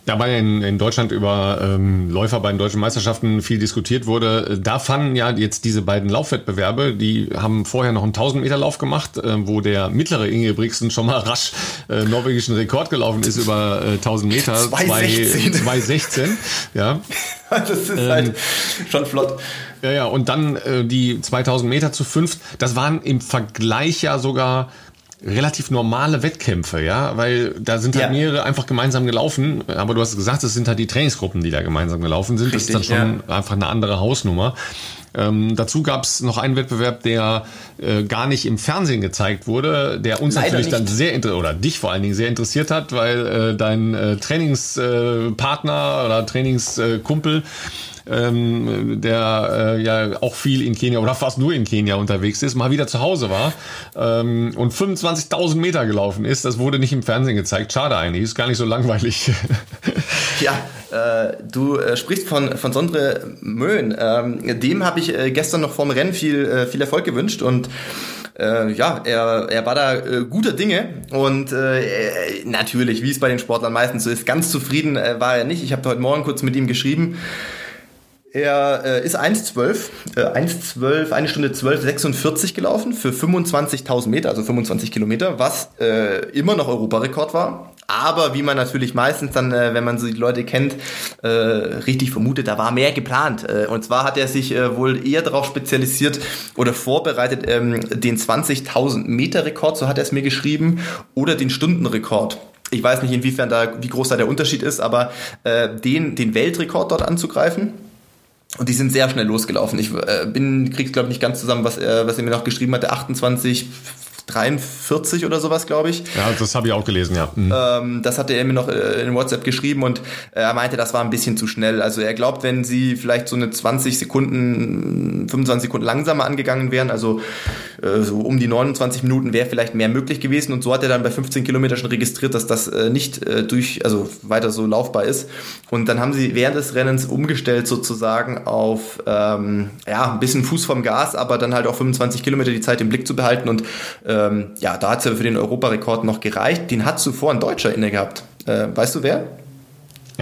Ja, weil in, in Deutschland über ähm, Läufer bei den deutschen Meisterschaften viel diskutiert wurde, da fanden ja jetzt diese beiden Laufwettbewerbe, die haben vorher noch einen 1000 Meter Lauf gemacht, äh, wo der mittlere Ingebrigtsen schon mal rasch äh, norwegischen Rekord gelaufen ist über äh, 1000 Meter. 216 216 ja. Das ist halt ähm, schon flott Ja, ja, und dann äh, die 2000 Meter zu fünft, das waren im Vergleich ja sogar relativ normale Wettkämpfe, ja, weil da sind halt ja. mehrere einfach gemeinsam gelaufen, aber du hast gesagt, es sind halt die Trainingsgruppen, die da gemeinsam gelaufen sind. Richtig, das ist dann schon ja. einfach eine andere Hausnummer. Ähm, dazu gab es noch einen Wettbewerb, der äh, gar nicht im Fernsehen gezeigt wurde, der uns Leider natürlich nicht. dann sehr oder dich vor allen Dingen sehr interessiert hat, weil äh, dein äh, Trainingspartner äh, oder Trainingskumpel ähm, der äh, ja auch viel in Kenia oder fast nur in Kenia unterwegs ist, mal wieder zu Hause war ähm, und 25.000 Meter gelaufen ist. Das wurde nicht im Fernsehen gezeigt. Schade eigentlich, ist gar nicht so langweilig. ja, äh, du äh, sprichst von, von Sondre Möhn. Ähm, dem habe ich äh, gestern noch vorm Rennen viel, äh, viel Erfolg gewünscht und äh, ja, er, er war da äh, guter Dinge und äh, natürlich, wie es bei den Sportlern meistens so ist, ganz zufrieden äh, war er nicht. Ich habe heute Morgen kurz mit ihm geschrieben. Er äh, ist 1,12, äh, 1,12, eine Stunde 12, 46 gelaufen für 25.000 Meter, also 25 Kilometer, was äh, immer noch Europarekord war. Aber wie man natürlich meistens dann, äh, wenn man so die Leute kennt, äh, richtig vermutet, da war mehr geplant. Äh, und zwar hat er sich äh, wohl eher darauf spezialisiert oder vorbereitet, ähm, den 20.000 Meter Rekord, so hat er es mir geschrieben, oder den Stundenrekord ich weiß nicht, inwiefern da, wie groß da der Unterschied ist, aber äh, den, den Weltrekord dort anzugreifen. Und die sind sehr schnell losgelaufen. Ich äh, bin, krieg's glaube ich nicht ganz zusammen, was er, was er mir noch geschrieben hatte. 28, 43 oder sowas, glaube ich. Ja, das habe ich auch gelesen, ja. Mhm. Ähm, das hatte er mir noch äh, in WhatsApp geschrieben und äh, er meinte, das war ein bisschen zu schnell. Also er glaubt, wenn sie vielleicht so eine 20 Sekunden, 25 Sekunden langsamer angegangen wären, also äh, so um die 29 Minuten wäre vielleicht mehr möglich gewesen. Und so hat er dann bei 15 Kilometern schon registriert, dass das äh, nicht äh, durch, also weiter so laufbar ist. Und dann haben sie während des Rennens umgestellt sozusagen auf ähm, ja, ein bisschen Fuß vom Gas, aber dann halt auch 25 Kilometer die Zeit im Blick zu behalten und ähm, ja, da hat es ja für den Europarekord noch gereicht. Den hat zuvor ein Deutscher inne gehabt. Äh, weißt du wer?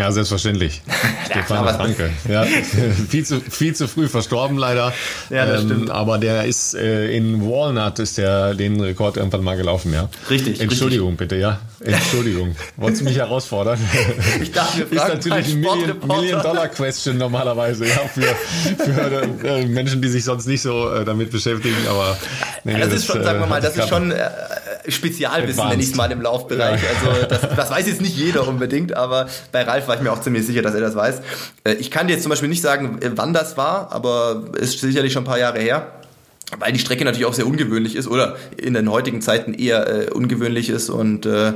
Ja, selbstverständlich. Stefan Franke. Ja, viel, zu, viel zu früh verstorben leider. Ja, das ähm, stimmt. Aber der ist äh, in Walnut ist der den Rekord irgendwann mal gelaufen, ja. Richtig. Entschuldigung richtig. bitte, ja. Entschuldigung. Wolltest du mich herausfordern? Ich dachte, wir fragen Ist natürlich ein Million, Million, Dollar Question normalerweise, ja, für, für äh, Menschen, die sich sonst nicht so äh, damit beschäftigen, aber nee, das, das, ist schon, sagen wir mal, äh, das, das ist schon äh, Spezialwissen, nenne ich es mal im Laufbereich. Ja. Also das, das weiß jetzt nicht jeder unbedingt, aber bei Ralf war ich mir auch ziemlich sicher, dass er das weiß. Äh, ich kann dir jetzt zum Beispiel nicht sagen, wann das war, aber ist sicherlich schon ein paar Jahre her weil die Strecke natürlich auch sehr ungewöhnlich ist oder in den heutigen Zeiten eher äh, ungewöhnlich ist und äh,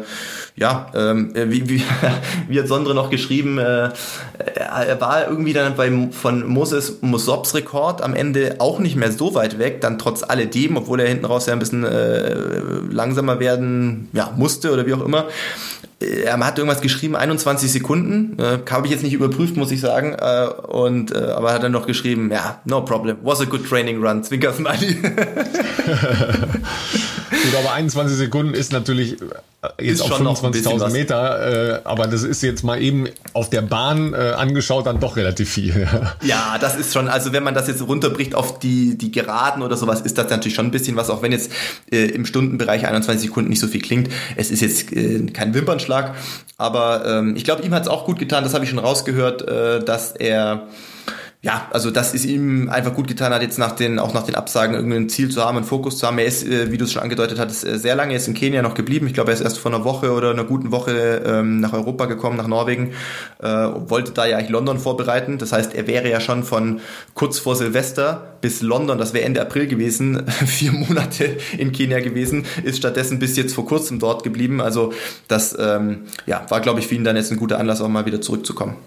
ja, ähm, äh, wie, wie, wie hat Sondre noch geschrieben, äh, er war irgendwie dann bei von Moses Musobs Rekord am Ende auch nicht mehr so weit weg, dann trotz alledem, obwohl er hinten raus ja ein bisschen äh, langsamer werden ja, musste oder wie auch immer, er hat irgendwas geschrieben, 21 Sekunden. Äh, Habe ich jetzt nicht überprüft, muss ich sagen. Äh, und äh, aber hat er noch geschrieben, ja, no problem. Was a good training run. Zwinker Smiley. Gut, aber 21 Sekunden ist natürlich äh, jetzt ist auf 25.000 Meter, äh, aber das ist jetzt mal eben auf der Bahn äh, angeschaut dann doch relativ viel. ja, das ist schon, also wenn man das jetzt runterbricht auf die, die Geraden oder sowas, ist das natürlich schon ein bisschen was, auch wenn jetzt äh, im Stundenbereich 21 Sekunden nicht so viel klingt. Es ist jetzt äh, kein Wimpernschlag, aber ähm, ich glaube, ihm hat es auch gut getan, das habe ich schon rausgehört, äh, dass er ja, also das ist ihm einfach gut getan hat, jetzt nach den, auch nach den Absagen irgendein Ziel zu haben, einen Fokus zu haben. Er ist, äh, wie du es schon angedeutet hattest, äh, sehr lange jetzt in Kenia noch geblieben. Ich glaube, er ist erst vor einer Woche oder einer guten Woche ähm, nach Europa gekommen, nach Norwegen, äh, wollte da ja eigentlich London vorbereiten. Das heißt, er wäre ja schon von kurz vor Silvester bis London, das wäre Ende April gewesen, vier Monate in Kenia gewesen, ist stattdessen bis jetzt vor kurzem dort geblieben. Also das ähm, ja, war, glaube ich, für ihn dann jetzt ein guter Anlass, auch mal wieder zurückzukommen.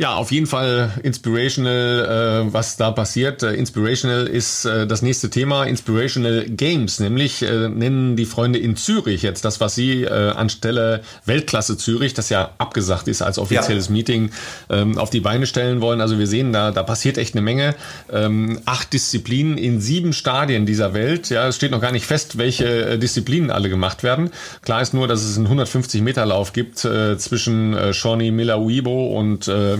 Ja, auf jeden Fall inspirational, äh, was da passiert. Äh, inspirational ist äh, das nächste Thema. Inspirational Games, nämlich äh, nennen die Freunde in Zürich jetzt das, was sie äh, anstelle Weltklasse Zürich, das ja abgesagt ist als offizielles ja. Meeting, ähm, auf die Beine stellen wollen. Also wir sehen, da, da passiert echt eine Menge. Ähm, acht Disziplinen in sieben Stadien dieser Welt. Ja, es steht noch gar nicht fest, welche äh, Disziplinen alle gemacht werden. Klar ist nur, dass es einen 150 Meter Lauf gibt äh, zwischen äh, Shawnee Miller Weibo und äh,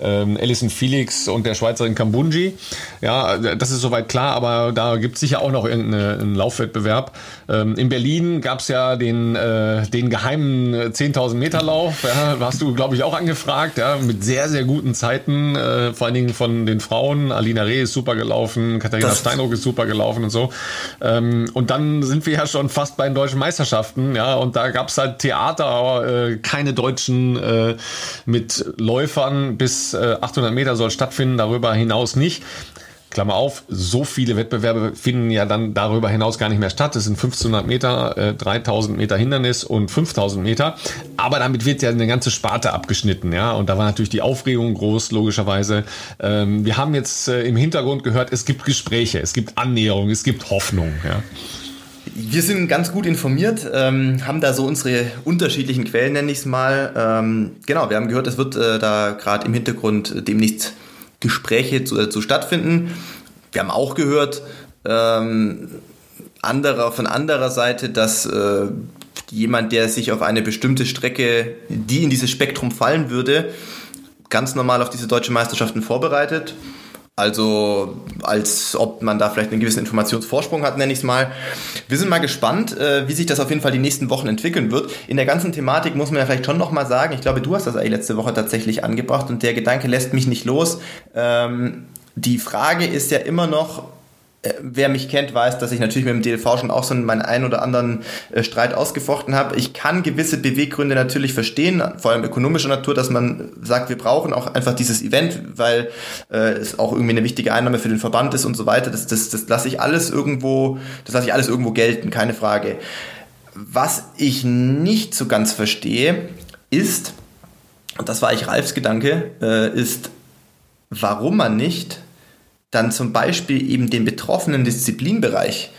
ähm, Alison Felix und der Schweizerin Kambunji. Ja, das ist soweit klar, aber da gibt es sicher auch noch irgendeinen Laufwettbewerb. Ähm, in Berlin gab es ja den, äh, den geheimen 10.000 Meter Lauf. Ja, hast du, glaube ich, auch angefragt, ja, mit sehr, sehr guten Zeiten, äh, vor allen Dingen von den Frauen. Alina Reh ist super gelaufen, Katharina das Steinruck ist super gelaufen und so. Ähm, und dann sind wir ja schon fast bei den deutschen Meisterschaften, ja, und da gab es halt Theater, aber äh, keine deutschen äh, mit Läufern bis äh, 800 Meter soll stattfinden, darüber hinaus nicht. Klammer auf, so viele Wettbewerbe finden ja dann darüber hinaus gar nicht mehr statt. Es sind 1500 Meter, äh, 3000 Meter Hindernis und 5000 Meter. Aber damit wird ja eine ganze Sparte abgeschnitten, ja. Und da war natürlich die Aufregung groß, logischerweise. Ähm, wir haben jetzt äh, im Hintergrund gehört, es gibt Gespräche, es gibt Annäherung, es gibt Hoffnung, ja. Wir sind ganz gut informiert, ähm, haben da so unsere unterschiedlichen Quellen, nenne ich es mal. Ähm, genau, wir haben gehört, es wird äh, da gerade im Hintergrund demnächst Gespräche zu, äh, zu stattfinden. Wir haben auch gehört, ähm, anderer, von anderer Seite, dass äh, jemand, der sich auf eine bestimmte Strecke, die in dieses Spektrum fallen würde, ganz normal auf diese deutschen Meisterschaften vorbereitet. Also als ob man da vielleicht einen gewissen Informationsvorsprung hat, nenne ich es mal. Wir sind mal gespannt, äh, wie sich das auf jeden Fall die nächsten Wochen entwickeln wird. In der ganzen Thematik muss man ja vielleicht schon nochmal sagen, ich glaube, du hast das eigentlich letzte Woche tatsächlich angebracht und der Gedanke lässt mich nicht los. Ähm, die Frage ist ja immer noch, wer mich kennt, weiß, dass ich natürlich mit dem DLV schon auch so meinen einen oder anderen äh, Streit ausgefochten habe. Ich kann gewisse Beweggründe natürlich verstehen, vor allem ökonomischer Natur, dass man sagt, wir brauchen auch einfach dieses Event, weil äh, es auch irgendwie eine wichtige Einnahme für den Verband ist und so weiter. Das, das, das lasse ich alles irgendwo, das lasse ich alles irgendwo gelten, keine Frage. Was ich nicht so ganz verstehe, ist, und das war ich Ralfs Gedanke, äh, ist, warum man nicht dann zum Beispiel eben den betroffenen Disziplinbereich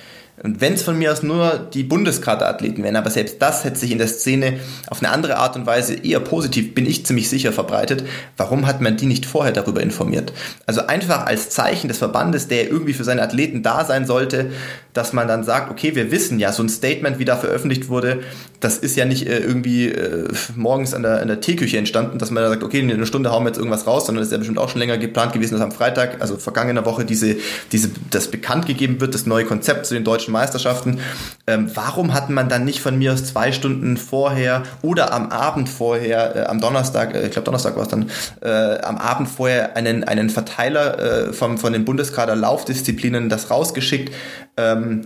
und wenn es von mir aus nur die Bundeskaderathleten wären, aber selbst das hätte sich in der Szene auf eine andere Art und Weise eher positiv, bin ich ziemlich sicher, verbreitet. Warum hat man die nicht vorher darüber informiert? Also einfach als Zeichen des Verbandes, der irgendwie für seine Athleten da sein sollte, dass man dann sagt, okay, wir wissen ja, so ein Statement, wie da veröffentlicht wurde, das ist ja nicht äh, irgendwie äh, morgens an der, an der Teeküche entstanden, dass man da sagt, okay, in einer Stunde hauen wir jetzt irgendwas raus, sondern das ist ja bestimmt auch schon länger geplant gewesen, dass am Freitag, also vergangener Woche, diese, diese, das bekannt gegeben wird, das neue Konzept zu den deutschen Meisterschaften. Ähm, warum hat man dann nicht von mir aus zwei Stunden vorher oder am Abend vorher, äh, am Donnerstag, äh, ich glaube Donnerstag war es dann, äh, am Abend vorher einen, einen Verteiler äh, vom, von den Bundeskader Laufdisziplinen das rausgeschickt? Ähm,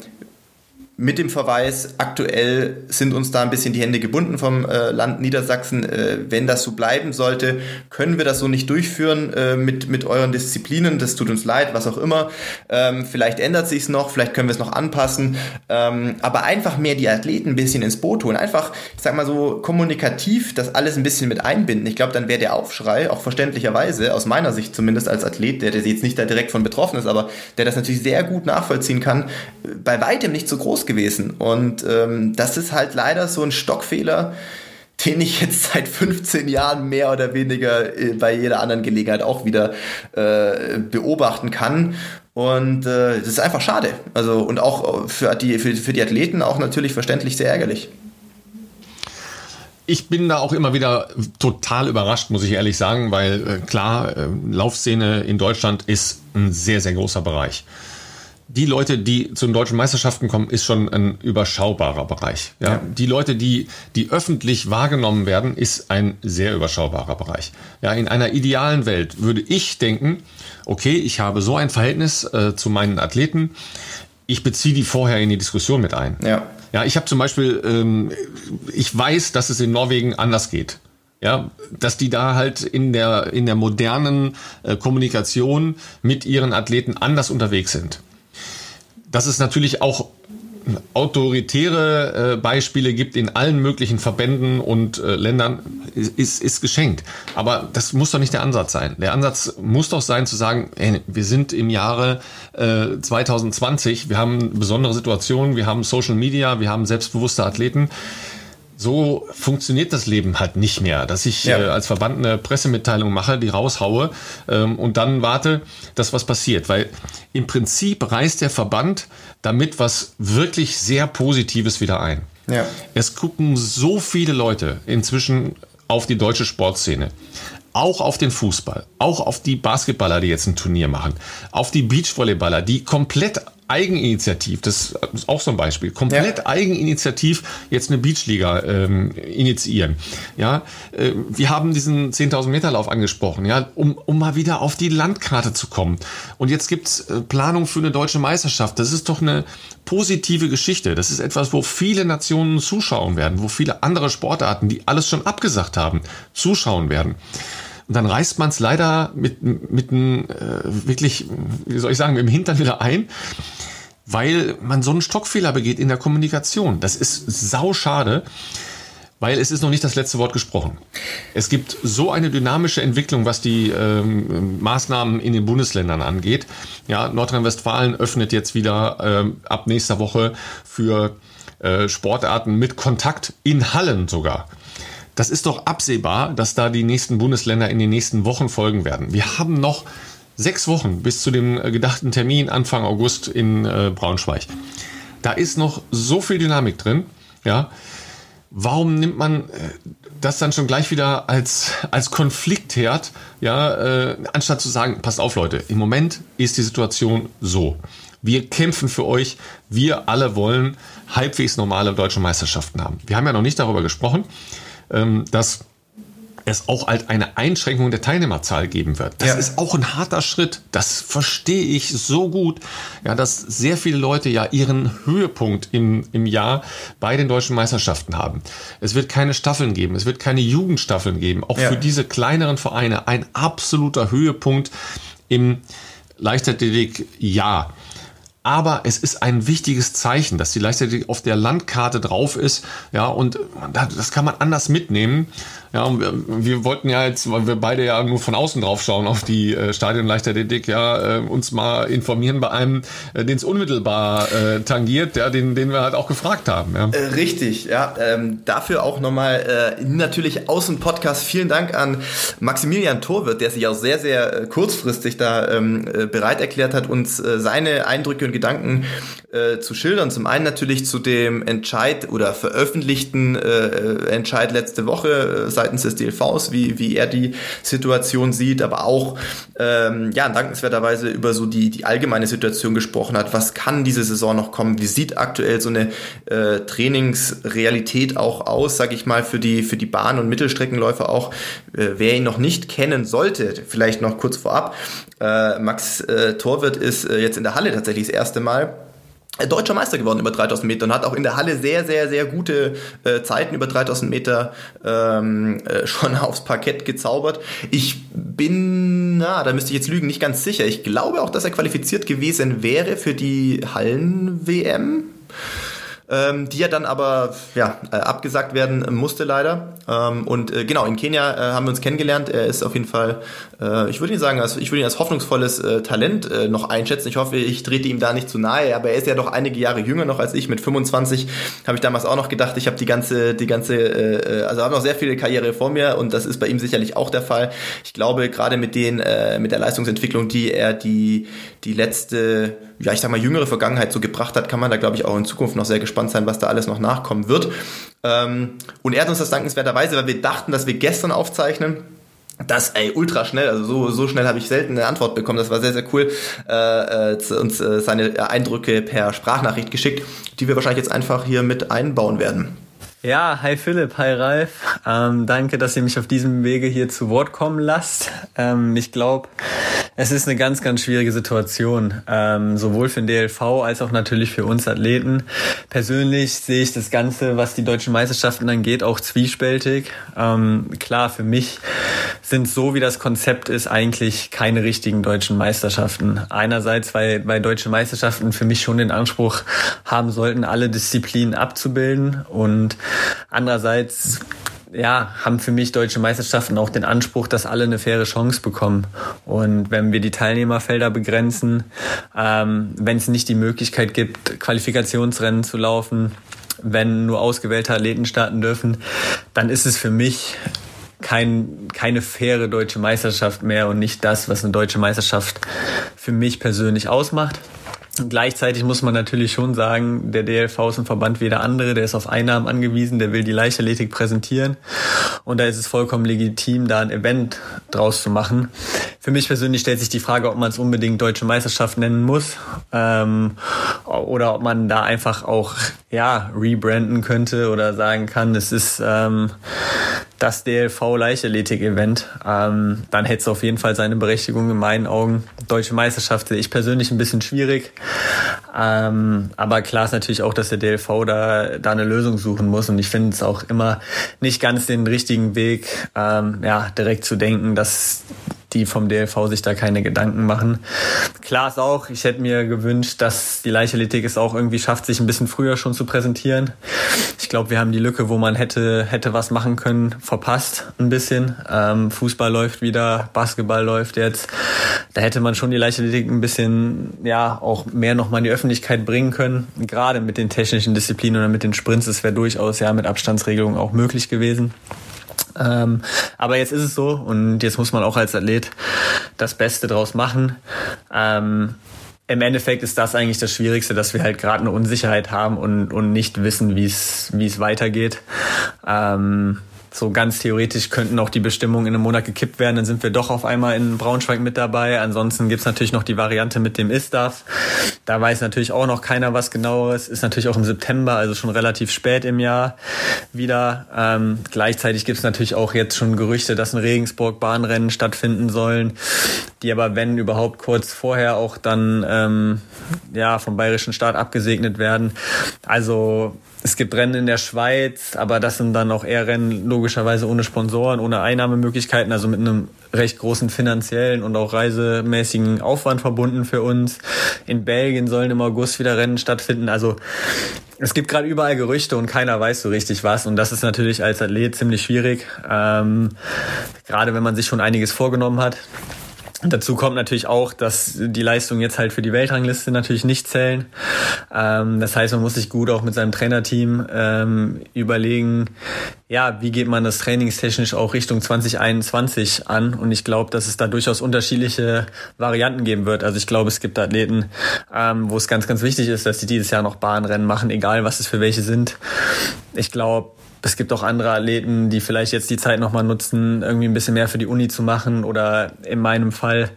mit dem Verweis, aktuell sind uns da ein bisschen die Hände gebunden vom äh, Land Niedersachsen. Äh, wenn das so bleiben sollte, können wir das so nicht durchführen äh, mit, mit euren Disziplinen. Das tut uns leid, was auch immer. Ähm, vielleicht ändert sich es noch, vielleicht können wir es noch anpassen. Ähm, aber einfach mehr die Athleten ein bisschen ins Boot holen. Einfach, ich sag mal so, kommunikativ das alles ein bisschen mit einbinden. Ich glaube, dann wäre der Aufschrei, auch verständlicherweise, aus meiner Sicht zumindest als Athlet, der, der jetzt nicht da direkt von betroffen ist, aber der das natürlich sehr gut nachvollziehen kann, bei weitem nicht so groß gewesen. Und ähm, das ist halt leider so ein Stockfehler, den ich jetzt seit 15 Jahren mehr oder weniger äh, bei jeder anderen Gelegenheit auch wieder äh, beobachten kann. Und äh, das ist einfach schade. Also und auch für die, für, für die Athleten auch natürlich verständlich sehr ärgerlich. Ich bin da auch immer wieder total überrascht, muss ich ehrlich sagen, weil äh, klar, äh, Laufszene in Deutschland ist ein sehr, sehr großer Bereich die Leute, die zu den deutschen Meisterschaften kommen, ist schon ein überschaubarer Bereich. Ja? ja? Die Leute, die, die öffentlich wahrgenommen werden, ist ein sehr überschaubarer Bereich. Ja, in einer idealen Welt würde ich denken, okay, ich habe so ein Verhältnis äh, zu meinen Athleten, ich beziehe die vorher in die Diskussion mit ein. Ja. Ja, ich habe zum Beispiel, ähm, ich weiß, dass es in Norwegen anders geht. Ja, dass die da halt in der, in der modernen äh, Kommunikation mit ihren Athleten anders unterwegs sind dass es natürlich auch autoritäre äh, Beispiele gibt in allen möglichen Verbänden und äh, Ländern, ist, ist geschenkt. Aber das muss doch nicht der Ansatz sein. Der Ansatz muss doch sein zu sagen, ey, wir sind im Jahre äh, 2020, wir haben besondere Situationen, wir haben Social Media, wir haben selbstbewusste Athleten so funktioniert das Leben halt nicht mehr, dass ich ja. äh, als Verband eine Pressemitteilung mache, die raushaue ähm, und dann warte, dass was passiert. Weil im Prinzip reißt der Verband damit was wirklich sehr Positives wieder ein. Ja. Es gucken so viele Leute inzwischen auf die deutsche Sportszene. auch auf den Fußball, auch auf die Basketballer, die jetzt ein Turnier machen, auf die Beachvolleyballer, die komplett Eigeninitiativ, das ist auch so ein Beispiel, komplett ja. Eigeninitiativ jetzt eine Beachliga ähm, initiieren. Ja, äh, wir haben diesen 10.000 Meter Lauf angesprochen, ja, um, um mal wieder auf die Landkarte zu kommen. Und jetzt gibt's äh, Planung für eine deutsche Meisterschaft. Das ist doch eine positive Geschichte. Das ist etwas, wo viele Nationen zuschauen werden, wo viele andere Sportarten, die alles schon abgesagt haben, zuschauen werden. Und dann reißt man es leider mit, mit einem äh, wirklich, wie soll ich sagen, mit dem Hintern wieder ein, weil man so einen Stockfehler begeht in der Kommunikation. Das ist sau schade weil es ist noch nicht das letzte Wort gesprochen. Es gibt so eine dynamische Entwicklung, was die ähm, Maßnahmen in den Bundesländern angeht. Ja, Nordrhein-Westfalen öffnet jetzt wieder ähm, ab nächster Woche für äh, Sportarten mit Kontakt in Hallen sogar. Das ist doch absehbar, dass da die nächsten Bundesländer in den nächsten Wochen folgen werden. Wir haben noch sechs Wochen bis zu dem äh, gedachten Termin Anfang August in äh, Braunschweig. Da ist noch so viel Dynamik drin. Ja, warum nimmt man äh, das dann schon gleich wieder als, als Konfliktherd, ja, äh, anstatt zu sagen, passt auf Leute, im Moment ist die Situation so. Wir kämpfen für euch, wir alle wollen halbwegs normale deutsche Meisterschaften haben. Wir haben ja noch nicht darüber gesprochen, dass es auch halt eine Einschränkung der Teilnehmerzahl geben wird. Das ja. ist auch ein harter Schritt. Das verstehe ich so gut. Ja, dass sehr viele Leute ja ihren Höhepunkt im, im Jahr bei den deutschen Meisterschaften haben. Es wird keine Staffeln geben. Es wird keine Jugendstaffeln geben. Auch ja. für diese kleineren Vereine ein absoluter Höhepunkt im Leichtathletik-Jahr. Aber es ist ein wichtiges Zeichen, dass die Leichtathletik auf der Landkarte drauf ist. Ja, und das kann man anders mitnehmen. Ja, wir, wir, wollten ja jetzt, weil wir beide ja nur von außen drauf schauen auf die äh, Stadien Leichtathletik, ja, äh, uns mal informieren bei einem, äh, den es unmittelbar äh, tangiert, ja, den, den wir halt auch gefragt haben. Ja. Äh, richtig, ja. Ähm, dafür auch nochmal äh, natürlich aus dem Podcast vielen Dank an Maximilian Torwirt, der sich auch sehr, sehr äh, kurzfristig da ähm, äh, bereit erklärt hat, uns äh, seine Eindrücke und Gedanken äh, zu schildern. Zum einen natürlich zu dem Entscheid oder veröffentlichten äh, Entscheid letzte Woche äh, seitens des DLVs, wie, wie er die Situation sieht, aber auch ähm, ja, dankenswerterweise über so die, die allgemeine Situation gesprochen hat. Was kann diese Saison noch kommen? Wie sieht aktuell so eine äh, Trainingsrealität auch aus, sag ich mal, für die, für die Bahn- und Mittelstreckenläufer auch? Äh, wer ihn noch nicht kennen sollte, vielleicht noch kurz vorab, äh, Max äh, Torwirt ist äh, jetzt in der Halle tatsächlich das erste Mal deutscher Meister geworden über 3000 Meter und hat auch in der Halle sehr, sehr, sehr gute äh, Zeiten über 3000 Meter ähm, äh, schon aufs Parkett gezaubert. Ich bin, na, da müsste ich jetzt lügen, nicht ganz sicher. Ich glaube auch, dass er qualifiziert gewesen wäre für die Hallen-WM ähm, die ja dann aber ja, äh, abgesagt werden musste leider. Ähm, und äh, genau, in Kenia äh, haben wir uns kennengelernt. Er ist auf jeden Fall, äh, ich würde ihn sagen, als, ich würde ihn als hoffnungsvolles äh, Talent äh, noch einschätzen. Ich hoffe, ich trete ihm da nicht zu nahe, aber er ist ja doch einige Jahre jünger noch als ich. Mit 25 habe ich damals auch noch gedacht, ich habe die ganze, die ganze, äh, also habe noch sehr viele Karriere vor mir und das ist bei ihm sicherlich auch der Fall. Ich glaube, gerade mit den, äh, mit der Leistungsentwicklung, die er die, die letzte, ja, ich sag mal, jüngere Vergangenheit so gebracht hat, kann man da, glaube ich, auch in Zukunft noch sehr gespannt sein, was da alles noch nachkommen wird. Ähm, und er hat uns das dankenswerterweise, weil wir dachten, dass wir gestern aufzeichnen, das, ey, ultra schnell, also so, so schnell habe ich selten eine Antwort bekommen. Das war sehr, sehr cool. Äh, äh, uns äh, seine Eindrücke per Sprachnachricht geschickt, die wir wahrscheinlich jetzt einfach hier mit einbauen werden. Ja, hi Philipp, hi Ralf. Ähm, danke, dass ihr mich auf diesem Wege hier zu Wort kommen lasst. Ähm, ich glaube, es ist eine ganz, ganz schwierige Situation, ähm, sowohl für den DLV als auch natürlich für uns Athleten. Persönlich sehe ich das Ganze, was die deutschen Meisterschaften angeht, auch zwiespältig. Ähm, klar, für mich sind so, wie das Konzept ist, eigentlich keine richtigen deutschen Meisterschaften. Einerseits, weil, weil deutsche Meisterschaften für mich schon den Anspruch haben sollten, alle Disziplinen abzubilden und Andererseits ja, haben für mich deutsche Meisterschaften auch den Anspruch, dass alle eine faire Chance bekommen. Und wenn wir die Teilnehmerfelder begrenzen, ähm, wenn es nicht die Möglichkeit gibt, Qualifikationsrennen zu laufen, wenn nur ausgewählte Athleten starten dürfen, dann ist es für mich kein, keine faire deutsche Meisterschaft mehr und nicht das, was eine deutsche Meisterschaft für mich persönlich ausmacht. Gleichzeitig muss man natürlich schon sagen, der DLV ist ein Verband wie der andere, der ist auf Einnahmen angewiesen, der will die Leichtathletik präsentieren und da ist es vollkommen legitim, da ein Event draus zu machen. Für mich persönlich stellt sich die Frage, ob man es unbedingt Deutsche Meisterschaft nennen muss ähm, oder ob man da einfach auch ja rebranden könnte oder sagen kann, es ist ähm, das DLV Leichtathletik-Event, ähm, dann hätte es auf jeden Fall seine Berechtigung in meinen Augen. Deutsche Meisterschaft sehe ich persönlich ein bisschen schwierig. Ähm, aber klar ist natürlich auch, dass der DLV da, da eine Lösung suchen muss. Und ich finde es auch immer nicht ganz den richtigen Weg, ähm, ja, direkt zu denken, dass die vom DLV sich da keine Gedanken machen. Klar ist auch, ich hätte mir gewünscht, dass die Leichtathletik es auch irgendwie schafft, sich ein bisschen früher schon zu präsentieren. Ich glaube, wir haben die Lücke, wo man hätte, hätte was machen können, verpasst ein bisschen. Ähm, Fußball läuft wieder, Basketball läuft jetzt. Da hätte man schon die Leichtathletik ein bisschen, ja, auch mehr nochmal in die Öffentlichkeit bringen können. Gerade mit den technischen Disziplinen oder mit den Sprints, das wäre durchaus ja mit Abstandsregelungen auch möglich gewesen. Ähm, aber jetzt ist es so und jetzt muss man auch als Athlet das Beste draus machen. Ähm, im Endeffekt ist das eigentlich das Schwierigste, dass wir halt gerade eine Unsicherheit haben und, und nicht wissen, wie es weitergeht. Ähm, so ganz theoretisch könnten auch die Bestimmungen in einem Monat gekippt werden, dann sind wir doch auf einmal in Braunschweig mit dabei. Ansonsten gibt's natürlich noch die Variante mit dem ISTAF. Da weiß natürlich auch noch keiner was genaueres. Ist natürlich auch im September, also schon relativ spät im Jahr wieder. Ähm, gleichzeitig gibt's natürlich auch jetzt schon Gerüchte, dass in Regensburg Bahnrennen stattfinden sollen, die aber, wenn überhaupt, kurz vorher auch dann ähm, ja vom bayerischen Staat abgesegnet werden. Also es gibt Rennen in der Schweiz, aber das sind dann auch eher Rennen logischerweise ohne Sponsoren, ohne Einnahmemöglichkeiten, also mit einem recht großen finanziellen und auch reisemäßigen Aufwand verbunden für uns. In Belgien sollen im August wieder Rennen stattfinden. Also es gibt gerade überall Gerüchte und keiner weiß so richtig was. Und das ist natürlich als Athlet ziemlich schwierig, ähm, gerade wenn man sich schon einiges vorgenommen hat. Dazu kommt natürlich auch, dass die Leistungen jetzt halt für die Weltrangliste natürlich nicht zählen. Ähm, das heißt, man muss sich gut auch mit seinem Trainerteam ähm, überlegen, ja, wie geht man das trainingstechnisch auch Richtung 2021 an? Und ich glaube, dass es da durchaus unterschiedliche Varianten geben wird. Also ich glaube, es gibt Athleten, ähm, wo es ganz, ganz wichtig ist, dass sie dieses Jahr noch Bahnrennen machen, egal was es für welche sind. Ich glaube, es gibt auch andere Athleten, die vielleicht jetzt die Zeit nochmal nutzen, irgendwie ein bisschen mehr für die Uni zu machen. Oder in meinem Fall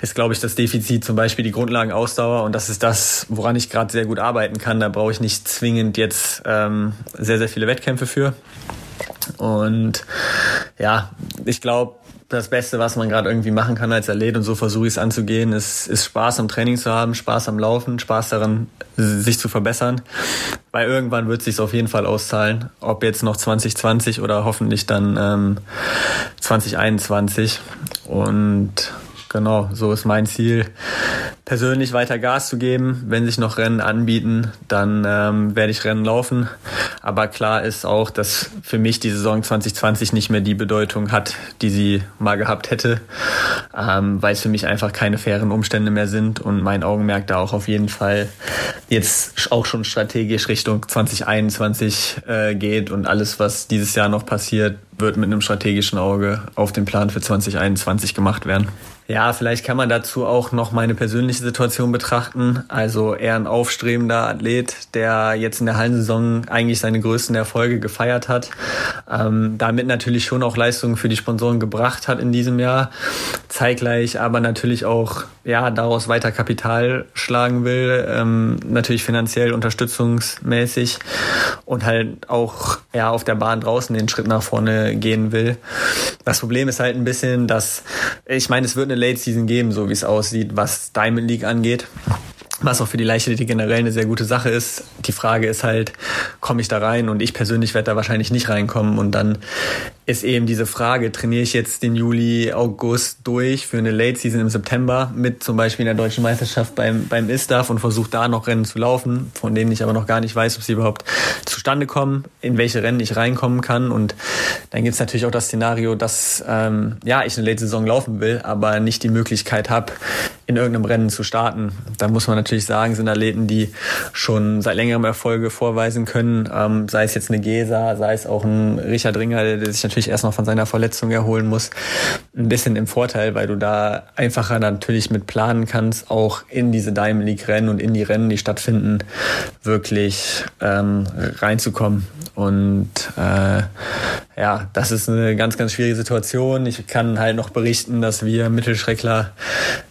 ist, glaube ich, das Defizit zum Beispiel die Grundlagenausdauer. Und das ist das, woran ich gerade sehr gut arbeiten kann. Da brauche ich nicht zwingend jetzt ähm, sehr, sehr viele Wettkämpfe für. Und ja, ich glaube, das Beste, was man gerade irgendwie machen kann als Athlet und so versuche ich es anzugehen, ist, ist Spaß am Training zu haben, Spaß am Laufen, Spaß daran, sich zu verbessern. Weil irgendwann wird es sich auf jeden Fall auszahlen, ob jetzt noch 2020 oder hoffentlich dann ähm, 2021. Und genau, so ist mein Ziel, persönlich weiter Gas zu geben. Wenn sich noch Rennen anbieten, dann ähm, werde ich Rennen laufen. Aber klar ist auch, dass für mich die Saison 2020 nicht mehr die Bedeutung hat, die sie mal gehabt hätte, ähm, weil es für mich einfach keine fairen Umstände mehr sind und mein Augenmerk da auch auf jeden Fall jetzt auch schon strategisch Richtung 2021 äh, geht und alles, was dieses Jahr noch passiert, wird mit einem strategischen Auge auf den Plan für 2021 gemacht werden. Ja, vielleicht kann man dazu auch noch meine persönliche Situation betrachten. Also eher ein aufstrebender Athlet, der jetzt in der Hallensaison eigentlich seine größten Erfolge gefeiert hat. Ähm, damit natürlich schon auch Leistungen für die Sponsoren gebracht hat in diesem Jahr. Zeitgleich aber natürlich auch ja daraus weiter Kapital schlagen will. Ähm, natürlich finanziell unterstützungsmäßig und halt auch ja auf der Bahn draußen den Schritt nach vorne gehen will. Das Problem ist halt ein bisschen, dass ich meine, es wird eine Late Season geben, so wie es aussieht, was Diamond League angeht was auch für die Leichtathletik generell eine sehr gute Sache ist. Die Frage ist halt, komme ich da rein? Und ich persönlich werde da wahrscheinlich nicht reinkommen. Und dann ist eben diese Frage, trainiere ich jetzt den Juli, August durch für eine Late Season im September mit zum Beispiel in der deutschen Meisterschaft beim, beim ISTAF und versuche da noch Rennen zu laufen, von denen ich aber noch gar nicht weiß, ob sie überhaupt zustande kommen, in welche Rennen ich reinkommen kann. Und dann gibt es natürlich auch das Szenario, dass ähm, ja ich eine Late Saison laufen will, aber nicht die Möglichkeit habe, in irgendeinem Rennen zu starten. Da muss man natürlich sagen, sind Athleten, die schon seit längerem Erfolge vorweisen können, ähm, sei es jetzt eine Gesa, sei es auch ein Richard Ringer, der sich natürlich erst noch von seiner Verletzung erholen muss, ein bisschen im Vorteil, weil du da einfacher natürlich mit planen kannst, auch in diese Diamond League Rennen und in die Rennen, die stattfinden, wirklich ähm, reinzukommen. Und äh, ja, das ist eine ganz, ganz schwierige Situation. Ich kann halt noch berichten, dass wir Mittelstreckler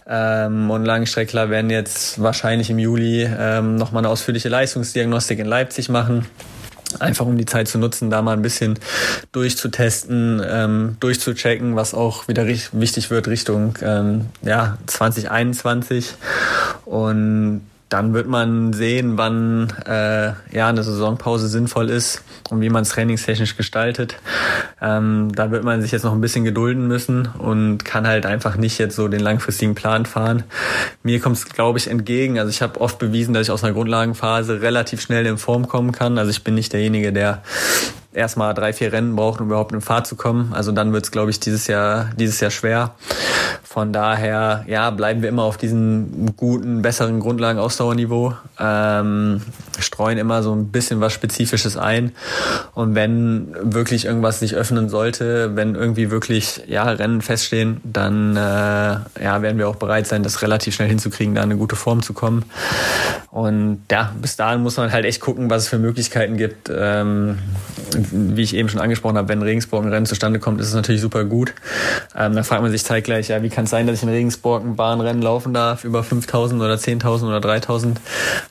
ähm, und Langstreckler werden jetzt wahrscheinlich im Juli ähm, nochmal eine ausführliche Leistungsdiagnostik in Leipzig machen. Einfach um die Zeit zu nutzen, da mal ein bisschen durchzutesten, ähm, durchzuchecken, was auch wieder wichtig wird Richtung ähm, ja, 2021. Und dann wird man sehen, wann äh, ja eine Saisonpause sinnvoll ist und wie man es trainingstechnisch gestaltet. Ähm, da wird man sich jetzt noch ein bisschen gedulden müssen und kann halt einfach nicht jetzt so den langfristigen Plan fahren. Mir kommt es, glaube ich, entgegen. Also ich habe oft bewiesen, dass ich aus einer Grundlagenphase relativ schnell in Form kommen kann. Also ich bin nicht derjenige, der erstmal drei, vier Rennen braucht, um überhaupt in Fahrt zu kommen. Also dann wird es, glaube ich, dieses Jahr, dieses Jahr schwer. Von daher, ja, bleiben wir immer auf diesem guten, besseren Grundlagen-Ausdauerniveau, ähm, streuen immer so ein bisschen was Spezifisches ein. Und wenn wirklich irgendwas sich öffnen sollte, wenn irgendwie wirklich, ja, Rennen feststehen, dann, äh, ja, werden wir auch bereit sein, das relativ schnell hinzukriegen, da eine gute Form zu kommen. Und ja, bis dahin muss man halt echt gucken, was es für Möglichkeiten gibt. Ähm, wie ich eben schon angesprochen habe, wenn Regensburg ein Rennen zustande kommt, ist es natürlich super gut. Ähm, dann fragt man sich zeitgleich, ja, wie kann es sein, dass ich in Regensburg ein Bahnrennen laufen darf über 5000 oder 10.000 oder 3000,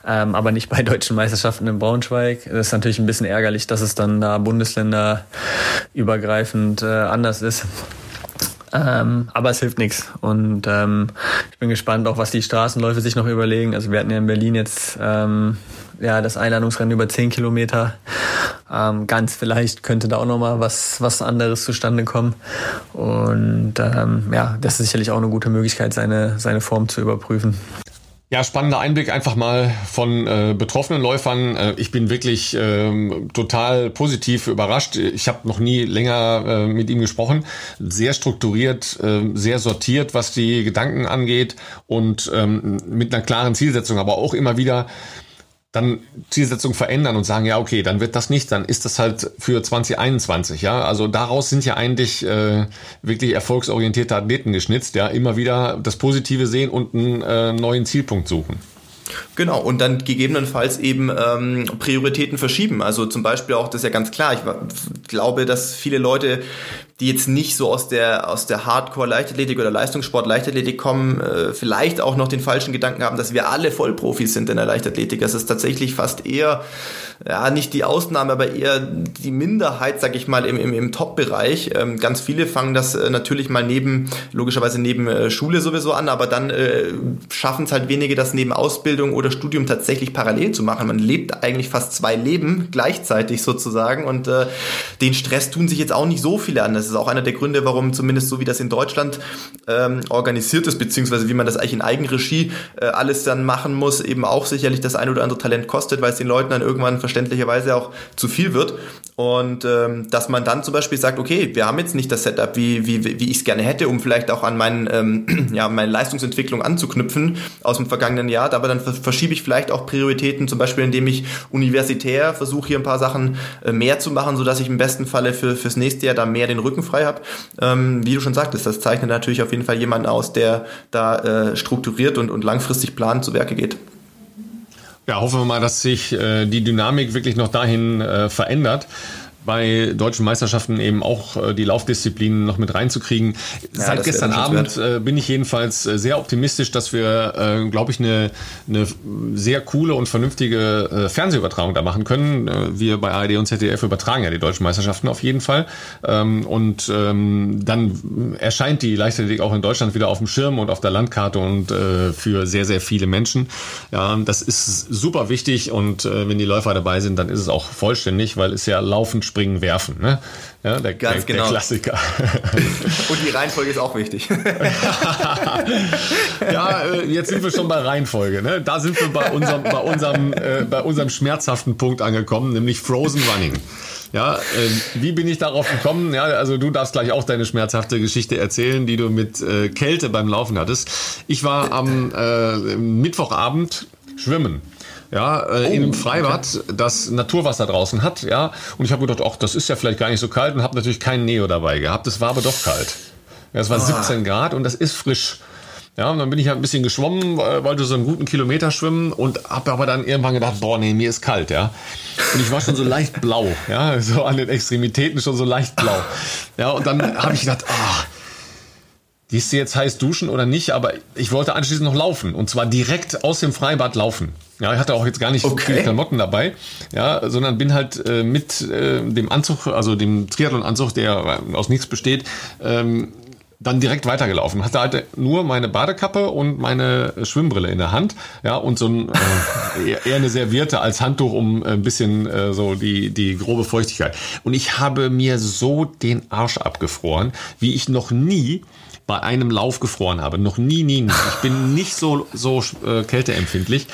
ähm, aber nicht bei deutschen Meisterschaften in Braunschweig. Das ist natürlich ein bisschen ärgerlich, dass es dann da bundesländerübergreifend äh, anders ist. Ähm, aber es hilft nichts. Und ähm, ich bin gespannt, auch was die Straßenläufe sich noch überlegen. Also wir hatten ja in Berlin jetzt ähm, ja das Einladungsrennen über 10 Kilometer. Ähm, ganz vielleicht könnte da auch nochmal was, was anderes zustande kommen. Und ähm, ja, das ist sicherlich auch eine gute Möglichkeit, seine, seine Form zu überprüfen. Ja, spannender Einblick einfach mal von äh, betroffenen Läufern. Äh, ich bin wirklich ähm, total positiv überrascht. Ich habe noch nie länger äh, mit ihm gesprochen. Sehr strukturiert, äh, sehr sortiert, was die Gedanken angeht und ähm, mit einer klaren Zielsetzung, aber auch immer wieder dann Zielsetzung verändern und sagen, ja, okay, dann wird das nicht, dann ist das halt für 2021, ja. Also daraus sind ja eigentlich äh, wirklich erfolgsorientierte Athleten geschnitzt, ja, immer wieder das Positive sehen und einen äh, neuen Zielpunkt suchen. Genau, und dann gegebenenfalls eben ähm, Prioritäten verschieben. Also zum Beispiel auch, das ist ja ganz klar, ich glaube, dass viele Leute die jetzt nicht so aus der, aus der Hardcore-Leichtathletik oder Leistungssport-Leichtathletik kommen, äh, vielleicht auch noch den falschen Gedanken haben, dass wir alle Vollprofis sind in der Leichtathletik. Das ist tatsächlich fast eher, ja, nicht die Ausnahme, aber eher die Minderheit, sag ich mal, im, im, im Top-Bereich. Ähm, ganz viele fangen das äh, natürlich mal neben, logischerweise neben äh, Schule sowieso an, aber dann äh, schaffen es halt wenige, das neben Ausbildung oder Studium tatsächlich parallel zu machen. Man lebt eigentlich fast zwei Leben gleichzeitig sozusagen und äh, den Stress tun sich jetzt auch nicht so viele an. Das ist auch einer der Gründe, warum zumindest so wie das in Deutschland ähm, organisiert ist, beziehungsweise wie man das eigentlich in Eigenregie äh, alles dann machen muss, eben auch sicherlich das ein oder andere Talent kostet, weil es den Leuten dann irgendwann verständlicherweise auch zu viel wird. Und ähm, dass man dann zum Beispiel sagt, okay, wir haben jetzt nicht das Setup, wie, wie, wie ich es gerne hätte, um vielleicht auch an meinen, ähm, ja, meine Leistungsentwicklung anzuknüpfen aus dem vergangenen Jahr, aber dann verschiebe ich vielleicht auch Prioritäten, zum Beispiel indem ich universitär versuche, hier ein paar Sachen äh, mehr zu machen, sodass ich im besten Falle für, fürs nächste Jahr da mehr den Rücken frei habe. Ähm, wie du schon sagtest, das zeichnet natürlich auf jeden Fall jemanden aus, der da äh, strukturiert und, und langfristig planend zu Werke geht. Ja, hoffen wir mal, dass sich äh, die Dynamik wirklich noch dahin äh, verändert bei deutschen Meisterschaften eben auch äh, die Laufdisziplinen noch mit reinzukriegen. Ja, Seit gestern Abend äh, bin ich jedenfalls äh, sehr optimistisch, dass wir, glaube ich, eine, eine sehr coole und vernünftige Fernsehübertragung da machen können. Wir bei ARD und ZDF übertragen ja die deutschen Meisterschaften auf jeden Fall. Ähm, und ähm, dann erscheint die Leichtathletik auch in Deutschland wieder auf dem Schirm und auf der Landkarte und für sehr, sehr viele Menschen. Ja, das ist super wichtig und wenn die Läufer dabei sind, dann ist es auch vollständig, weil es ja laufend Springen, Werfen. Ne? Ja, der, Ganz der, genau. der Klassiker. Und die Reihenfolge ist auch wichtig. ja, äh, jetzt sind wir schon bei Reihenfolge. Ne? Da sind wir bei unserem, bei, unserem, äh, bei unserem schmerzhaften Punkt angekommen, nämlich Frozen Running. Ja, äh, wie bin ich darauf gekommen? Ja, also du darfst gleich auch deine schmerzhafte Geschichte erzählen, die du mit äh, Kälte beim Laufen hattest. Ich war am äh, Mittwochabend schwimmen. Ja, äh, in einem Freibad, das Naturwasser draußen hat, ja. Und ich habe gedacht, ach, das ist ja vielleicht gar nicht so kalt und habe natürlich keinen Neo dabei gehabt. Es war aber doch kalt. Ja, es war 17 Grad und das ist frisch. Ja, und dann bin ich halt ein bisschen geschwommen, wollte so einen guten Kilometer schwimmen und habe aber dann irgendwann gedacht, boah, nee, mir ist kalt, ja. Und ich war schon so leicht blau, ja, so an den Extremitäten schon so leicht blau. Ja, und dann habe ich gedacht, ah, gehst du jetzt heiß duschen oder nicht? Aber ich wollte anschließend noch laufen und zwar direkt aus dem Freibad laufen. Ja, ich hatte auch jetzt gar nicht Okay. viele Klamotten dabei, ja, sondern bin halt äh, mit äh, dem Anzug, also dem Triathlon-Anzug, der äh, aus nichts besteht, ähm, dann direkt weitergelaufen. Hatte halt nur meine Badekappe und meine Schwimmbrille in der Hand, ja, und so ein, äh, eher- eher eine Serviette als Handtuch, um ein bisschen äh, so die, die grobe Feuchtigkeit. Und ich habe mir so den Arsch abgefroren, wie ich noch nie bei einem Lauf gefroren habe. Noch nie, nie, nie. Ich bin nicht so, so äh, kälteempfindlich.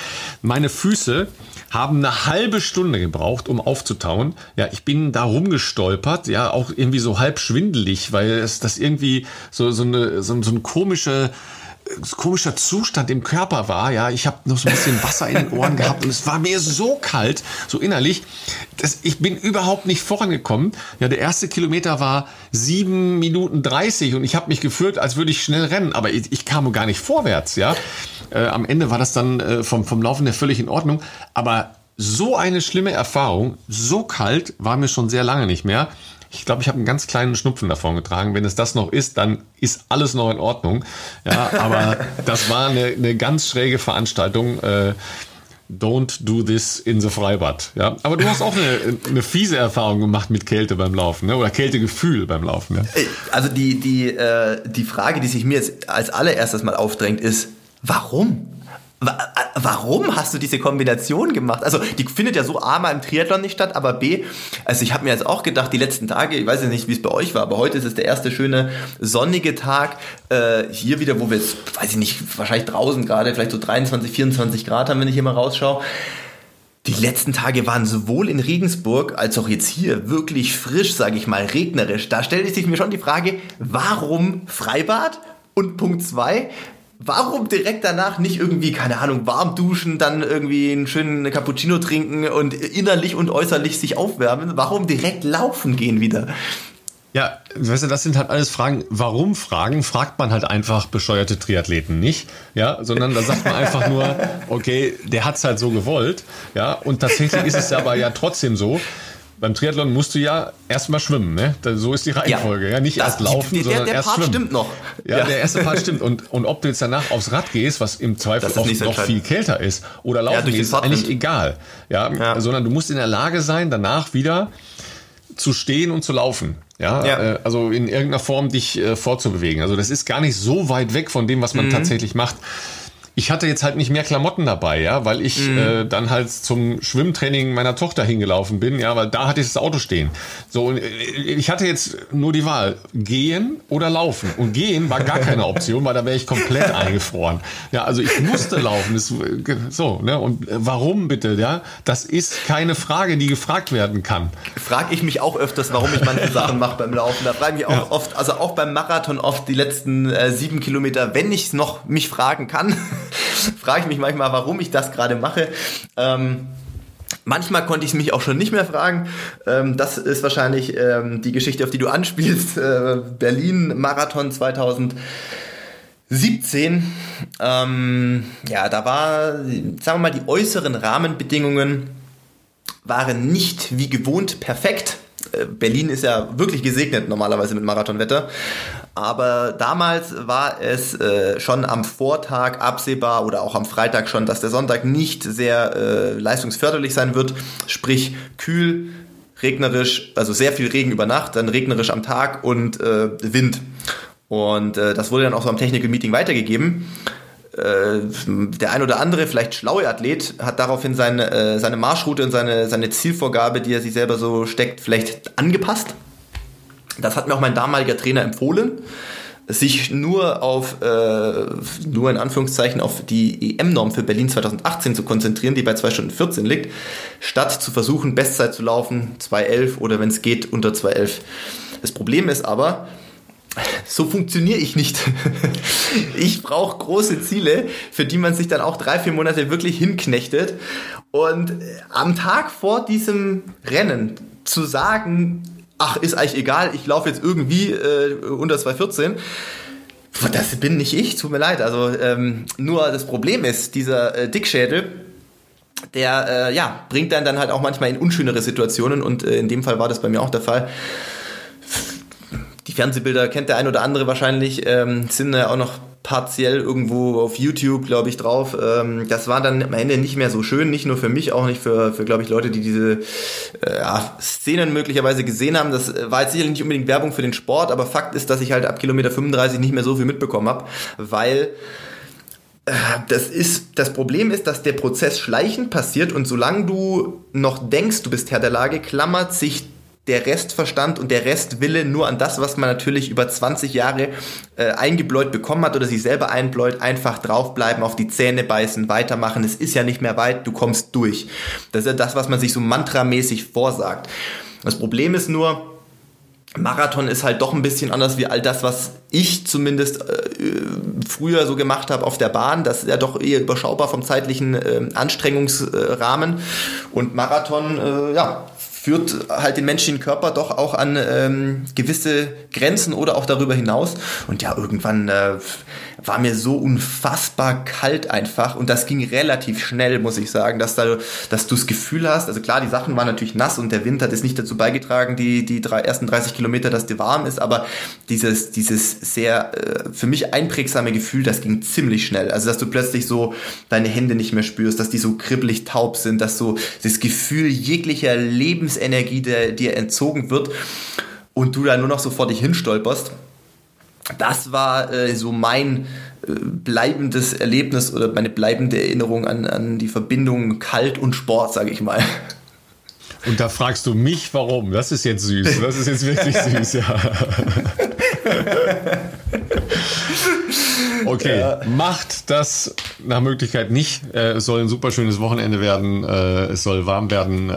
Meine Füße haben eine halbe Stunde gebraucht, um aufzutauen. Ja, ich bin da rumgestolpert, ja, auch irgendwie so halb schwindelig, weil es das irgendwie so, so, eine, so, so ein komische, komischer Zustand im Körper war. Ja, ich habe noch so ein bisschen Wasser in den Ohren gehabt und es war mir so kalt, so innerlich, dass ich bin überhaupt nicht vorangekommen. Ja, der erste Kilometer war sieben Minuten 30 und ich habe mich gefühlt, als würde ich schnell rennen, aber ich, ich kam gar nicht vorwärts. Ja, äh, am Ende war das dann äh, vom vom Laufen her völlig in Ordnung, aber so eine schlimme Erfahrung, so kalt war mir schon sehr lange nicht mehr. Ich glaube, ich habe einen ganz kleinen Schnupfen davon getragen. Wenn es das noch ist, dann ist alles noch in Ordnung. Ja, aber das war eine, eine ganz schräge Veranstaltung. Äh, Don't do this in the Freibad. Ja, aber du hast auch eine, eine fiese Erfahrung gemacht mit Kälte beim Laufen, ne? oder Kältegefühl beim Laufen. Ja? Also die, die, äh, die Frage, die sich mir jetzt als allererstes mal aufdrängt, ist, warum? Wa- Warum hast du diese Kombination gemacht? Also die findet ja so A mal im Triathlon nicht statt, aber B, also ich habe mir jetzt auch gedacht, die letzten Tage, ich weiß ja nicht, wie es bei euch war, aber heute ist es der erste schöne sonnige Tag. Äh, hier wieder, wo wir jetzt, weiß ich nicht, wahrscheinlich draußen gerade, vielleicht so 23, 24 Grad haben, wenn ich hier mal rausschaue. Die letzten Tage waren sowohl in Regensburg als auch jetzt hier wirklich frisch, sage ich mal, regnerisch. Da stellt sich mir schon die Frage, warum Freibad? Und Punkt zwei, warum direkt danach nicht irgendwie, keine Ahnung, warm duschen, dann irgendwie einen schönen Cappuccino trinken und innerlich und äußerlich sich aufwärmen? Warum direkt laufen gehen wieder? Ja, weißt du, das sind halt alles Fragen. Warum Fragen? Fragt man halt einfach bescheuerte Triathleten nicht, ja, sondern da sagt man einfach nur, okay, der hat's halt so gewollt, ja, und tatsächlich ist es aber ja trotzdem so. Beim Triathlon musst du ja erstmal schwimmen, ne? So ist die Reihenfolge, ja, nicht Das- erst laufen, der, sondern der erst Part schwimmen. stimmt noch. Ja, der erste Part stimmt. Und, und ob du jetzt danach aufs Rad gehst, was im Zweifel oft noch viel kälter ist, oder laufen den gehst, ist eigentlich egal. Ja, Ja. sondern du musst in der Lage sein, danach wieder zu stehen und zu laufen. Ja, Ja. Äh, also in irgendeiner Form dich äh, fortzubewegen. Also das ist gar nicht so weit weg von dem, was Mhm. man tatsächlich macht. Ich hatte jetzt halt nicht mehr Klamotten dabei, ja, weil ich Mhm. äh, dann halt zum Schwimmtraining meiner Tochter hingelaufen bin, ja, weil da hatte ich das Auto stehen. So, und äh, ich hatte jetzt nur die Wahl, gehen oder laufen. Und gehen war gar keine Option, weil da wäre ich komplett eingefroren. Ja, also ich musste laufen. Das, äh, so, ne? Und äh, warum bitte, ja? Das ist keine Frage, die gefragt werden kann. frage ich mich auch öfters, warum ich manche Sachen mache beim Laufen. Da frage ich mich auch Ja. oft, also auch beim Marathon oft die letzten äh, sieben Kilometer, wenn ich es noch mich fragen kann, frage ich mich manchmal, warum ich das gerade mache. Ähm, Manchmal konnte ich es mich auch schon nicht mehr fragen. Ähm, das ist wahrscheinlich ähm, die Geschichte, auf die du anspielst. Äh, Berlin-Marathon 2017. Ähm, ja, da war, sagen wir mal, die äußeren Rahmenbedingungen waren nicht wie gewohnt perfekt. Äh, Berlin ist ja wirklich gesegnet normalerweise mit Marathonwetter. Aber damals war es äh, schon am Vortag absehbar oder auch am Freitag schon, dass der Sonntag nicht sehr äh, leistungsförderlich sein wird. Sprich kühl, regnerisch, also sehr viel Regen über Nacht, dann regnerisch am Tag und äh, Wind. Und äh, das wurde dann auch so am Technical Meeting weitergegeben. äh, der ein oder andere, vielleicht schlaue Athlet, hat daraufhin seine, äh, seine Marschroute und seine, seine Zielvorgabe, die er sich selber so steckt, vielleicht angepasst. Das hat mir auch mein damaliger Trainer empfohlen sich nur auf, äh, nur in Anführungszeichen auf die EM-Norm für Berlin 2018 zu konzentrieren, die bei 2 Stunden 14 liegt, statt zu versuchen, Bestzeit zu laufen, 2.11 oder wenn es geht, unter 2.11. Das Problem ist aber, so funktioniere ich nicht. ich brauche große Ziele, für die man sich dann auch drei, vier Monate wirklich hinknechtet. Und am Tag vor diesem Rennen zu sagen, ach, ist eigentlich egal, ich laufe jetzt irgendwie äh, unter 214. Das bin nicht ich, tut mir leid. Also ähm, nur das Problem ist, dieser äh, Dickschädel, der äh, ja, bringt dann dann halt auch manchmal in unschönere Situationen und äh, in dem Fall war das bei mir auch der Fall. Die Fernsehbilder kennt der ein oder andere wahrscheinlich, ähm, sind ja auch noch partiell irgendwo auf YouTube, glaube ich, drauf. Ähm, das war dann am Ende nicht mehr so schön, nicht nur für mich, auch nicht für, für glaube ich, Leute, die diese äh, Szenen möglicherweise gesehen haben. Das äh, war jetzt sicherlich nicht unbedingt Werbung für den Sport, aber Fakt ist, dass ich halt ab Kilometer 35 nicht mehr so viel mitbekommen habe, weil äh, das ist, das Problem ist, dass der Prozess schleichend passiert und solange du noch denkst, du bist Herr der Lage, klammert sich der Restverstand und der Restwille nur an das, was man natürlich über 20 Jahre äh, eingebläut bekommen hat oder sich selber einbläut, einfach draufbleiben, auf die Zähne beißen, weitermachen. Es ist ja nicht mehr weit, du kommst durch. Das ist ja das, was man sich so mantramäßig vorsagt. Das Problem ist nur, Marathon ist halt doch ein bisschen anders wie all das, was ich zumindest äh, früher so gemacht habe auf der Bahn. Das ist ja doch eher überschaubar vom zeitlichen äh, Anstrengungsrahmen. Und Marathon, äh, ja, führt halt den menschlichen Körper doch auch an ähm, gewisse Grenzen oder auch darüber hinaus. Und ja, irgendwann äh, war mir so unfassbar kalt einfach und das ging relativ schnell, muss ich sagen, dass, da, dass du das Gefühl hast, also klar, die Sachen waren natürlich nass und der Wind hat es nicht dazu beigetragen, die, die drei, ersten 30 Kilometer, dass dir warm ist, aber dieses, dieses sehr äh, für mich einprägsame Gefühl, das ging ziemlich schnell. Also, dass du plötzlich so deine Hände nicht mehr spürst, dass die so kribbelig taub sind, dass so das Gefühl jeglicher Lebensenergie dir entzogen wird und du da nur noch so vor dich hinstolperst das war äh, so mein äh, bleibendes Erlebnis oder meine bleibende Erinnerung an, an die Verbindung Kalt und Sport, sage ich mal. Und da fragst du mich, warum? Das ist jetzt süß. Das ist jetzt wirklich süß, ja. Okay, ja. macht das nach Möglichkeit nicht. Äh, es soll ein super schönes Wochenende werden. Äh, es soll warm werden.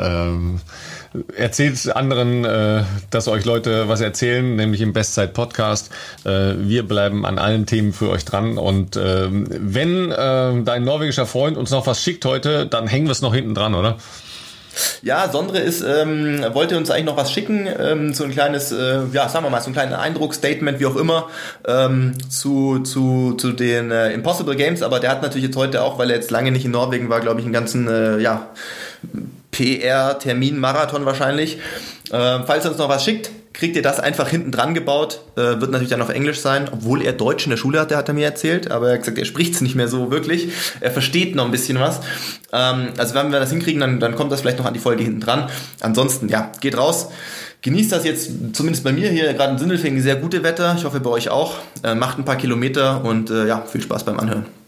Erzählt anderen, äh, dass euch Leute was erzählen, nämlich im Bestzeit-Podcast. Äh, wir bleiben an allen Themen für euch dran. Und äh, wenn äh, dein norwegischer Freund uns noch was schickt heute, dann hängen wir es noch hinten dran, oder? Ja, Sondre ist, ähm, wollte uns eigentlich noch was schicken, ähm, so ein kleines, äh, ja, sagen wir mal, so ein kleines Eindruck, wie auch immer, ähm, zu, zu, zu den äh, Impossible Games, aber der hat natürlich jetzt heute auch, weil er jetzt lange nicht in Norwegen war, glaube ich, einen ganzen, äh, ja, PR-Termin, Marathon wahrscheinlich. Äh, falls er uns noch was schickt, kriegt ihr das einfach hinten dran gebaut. Äh, wird natürlich dann auf Englisch sein, obwohl er Deutsch in der Schule hatte, hat er mir erzählt. Aber er hat gesagt, er spricht es nicht mehr so wirklich. Er versteht noch ein bisschen was. Ähm, also wenn wir das hinkriegen, dann, dann kommt das vielleicht noch an die Folge hinten dran. Ansonsten, ja, geht raus. Genießt das jetzt, zumindest bei mir hier, gerade in Sindelfingen, sehr gute Wetter. Ich hoffe bei euch auch. Äh, macht ein paar Kilometer und äh, ja, viel Spaß beim Anhören.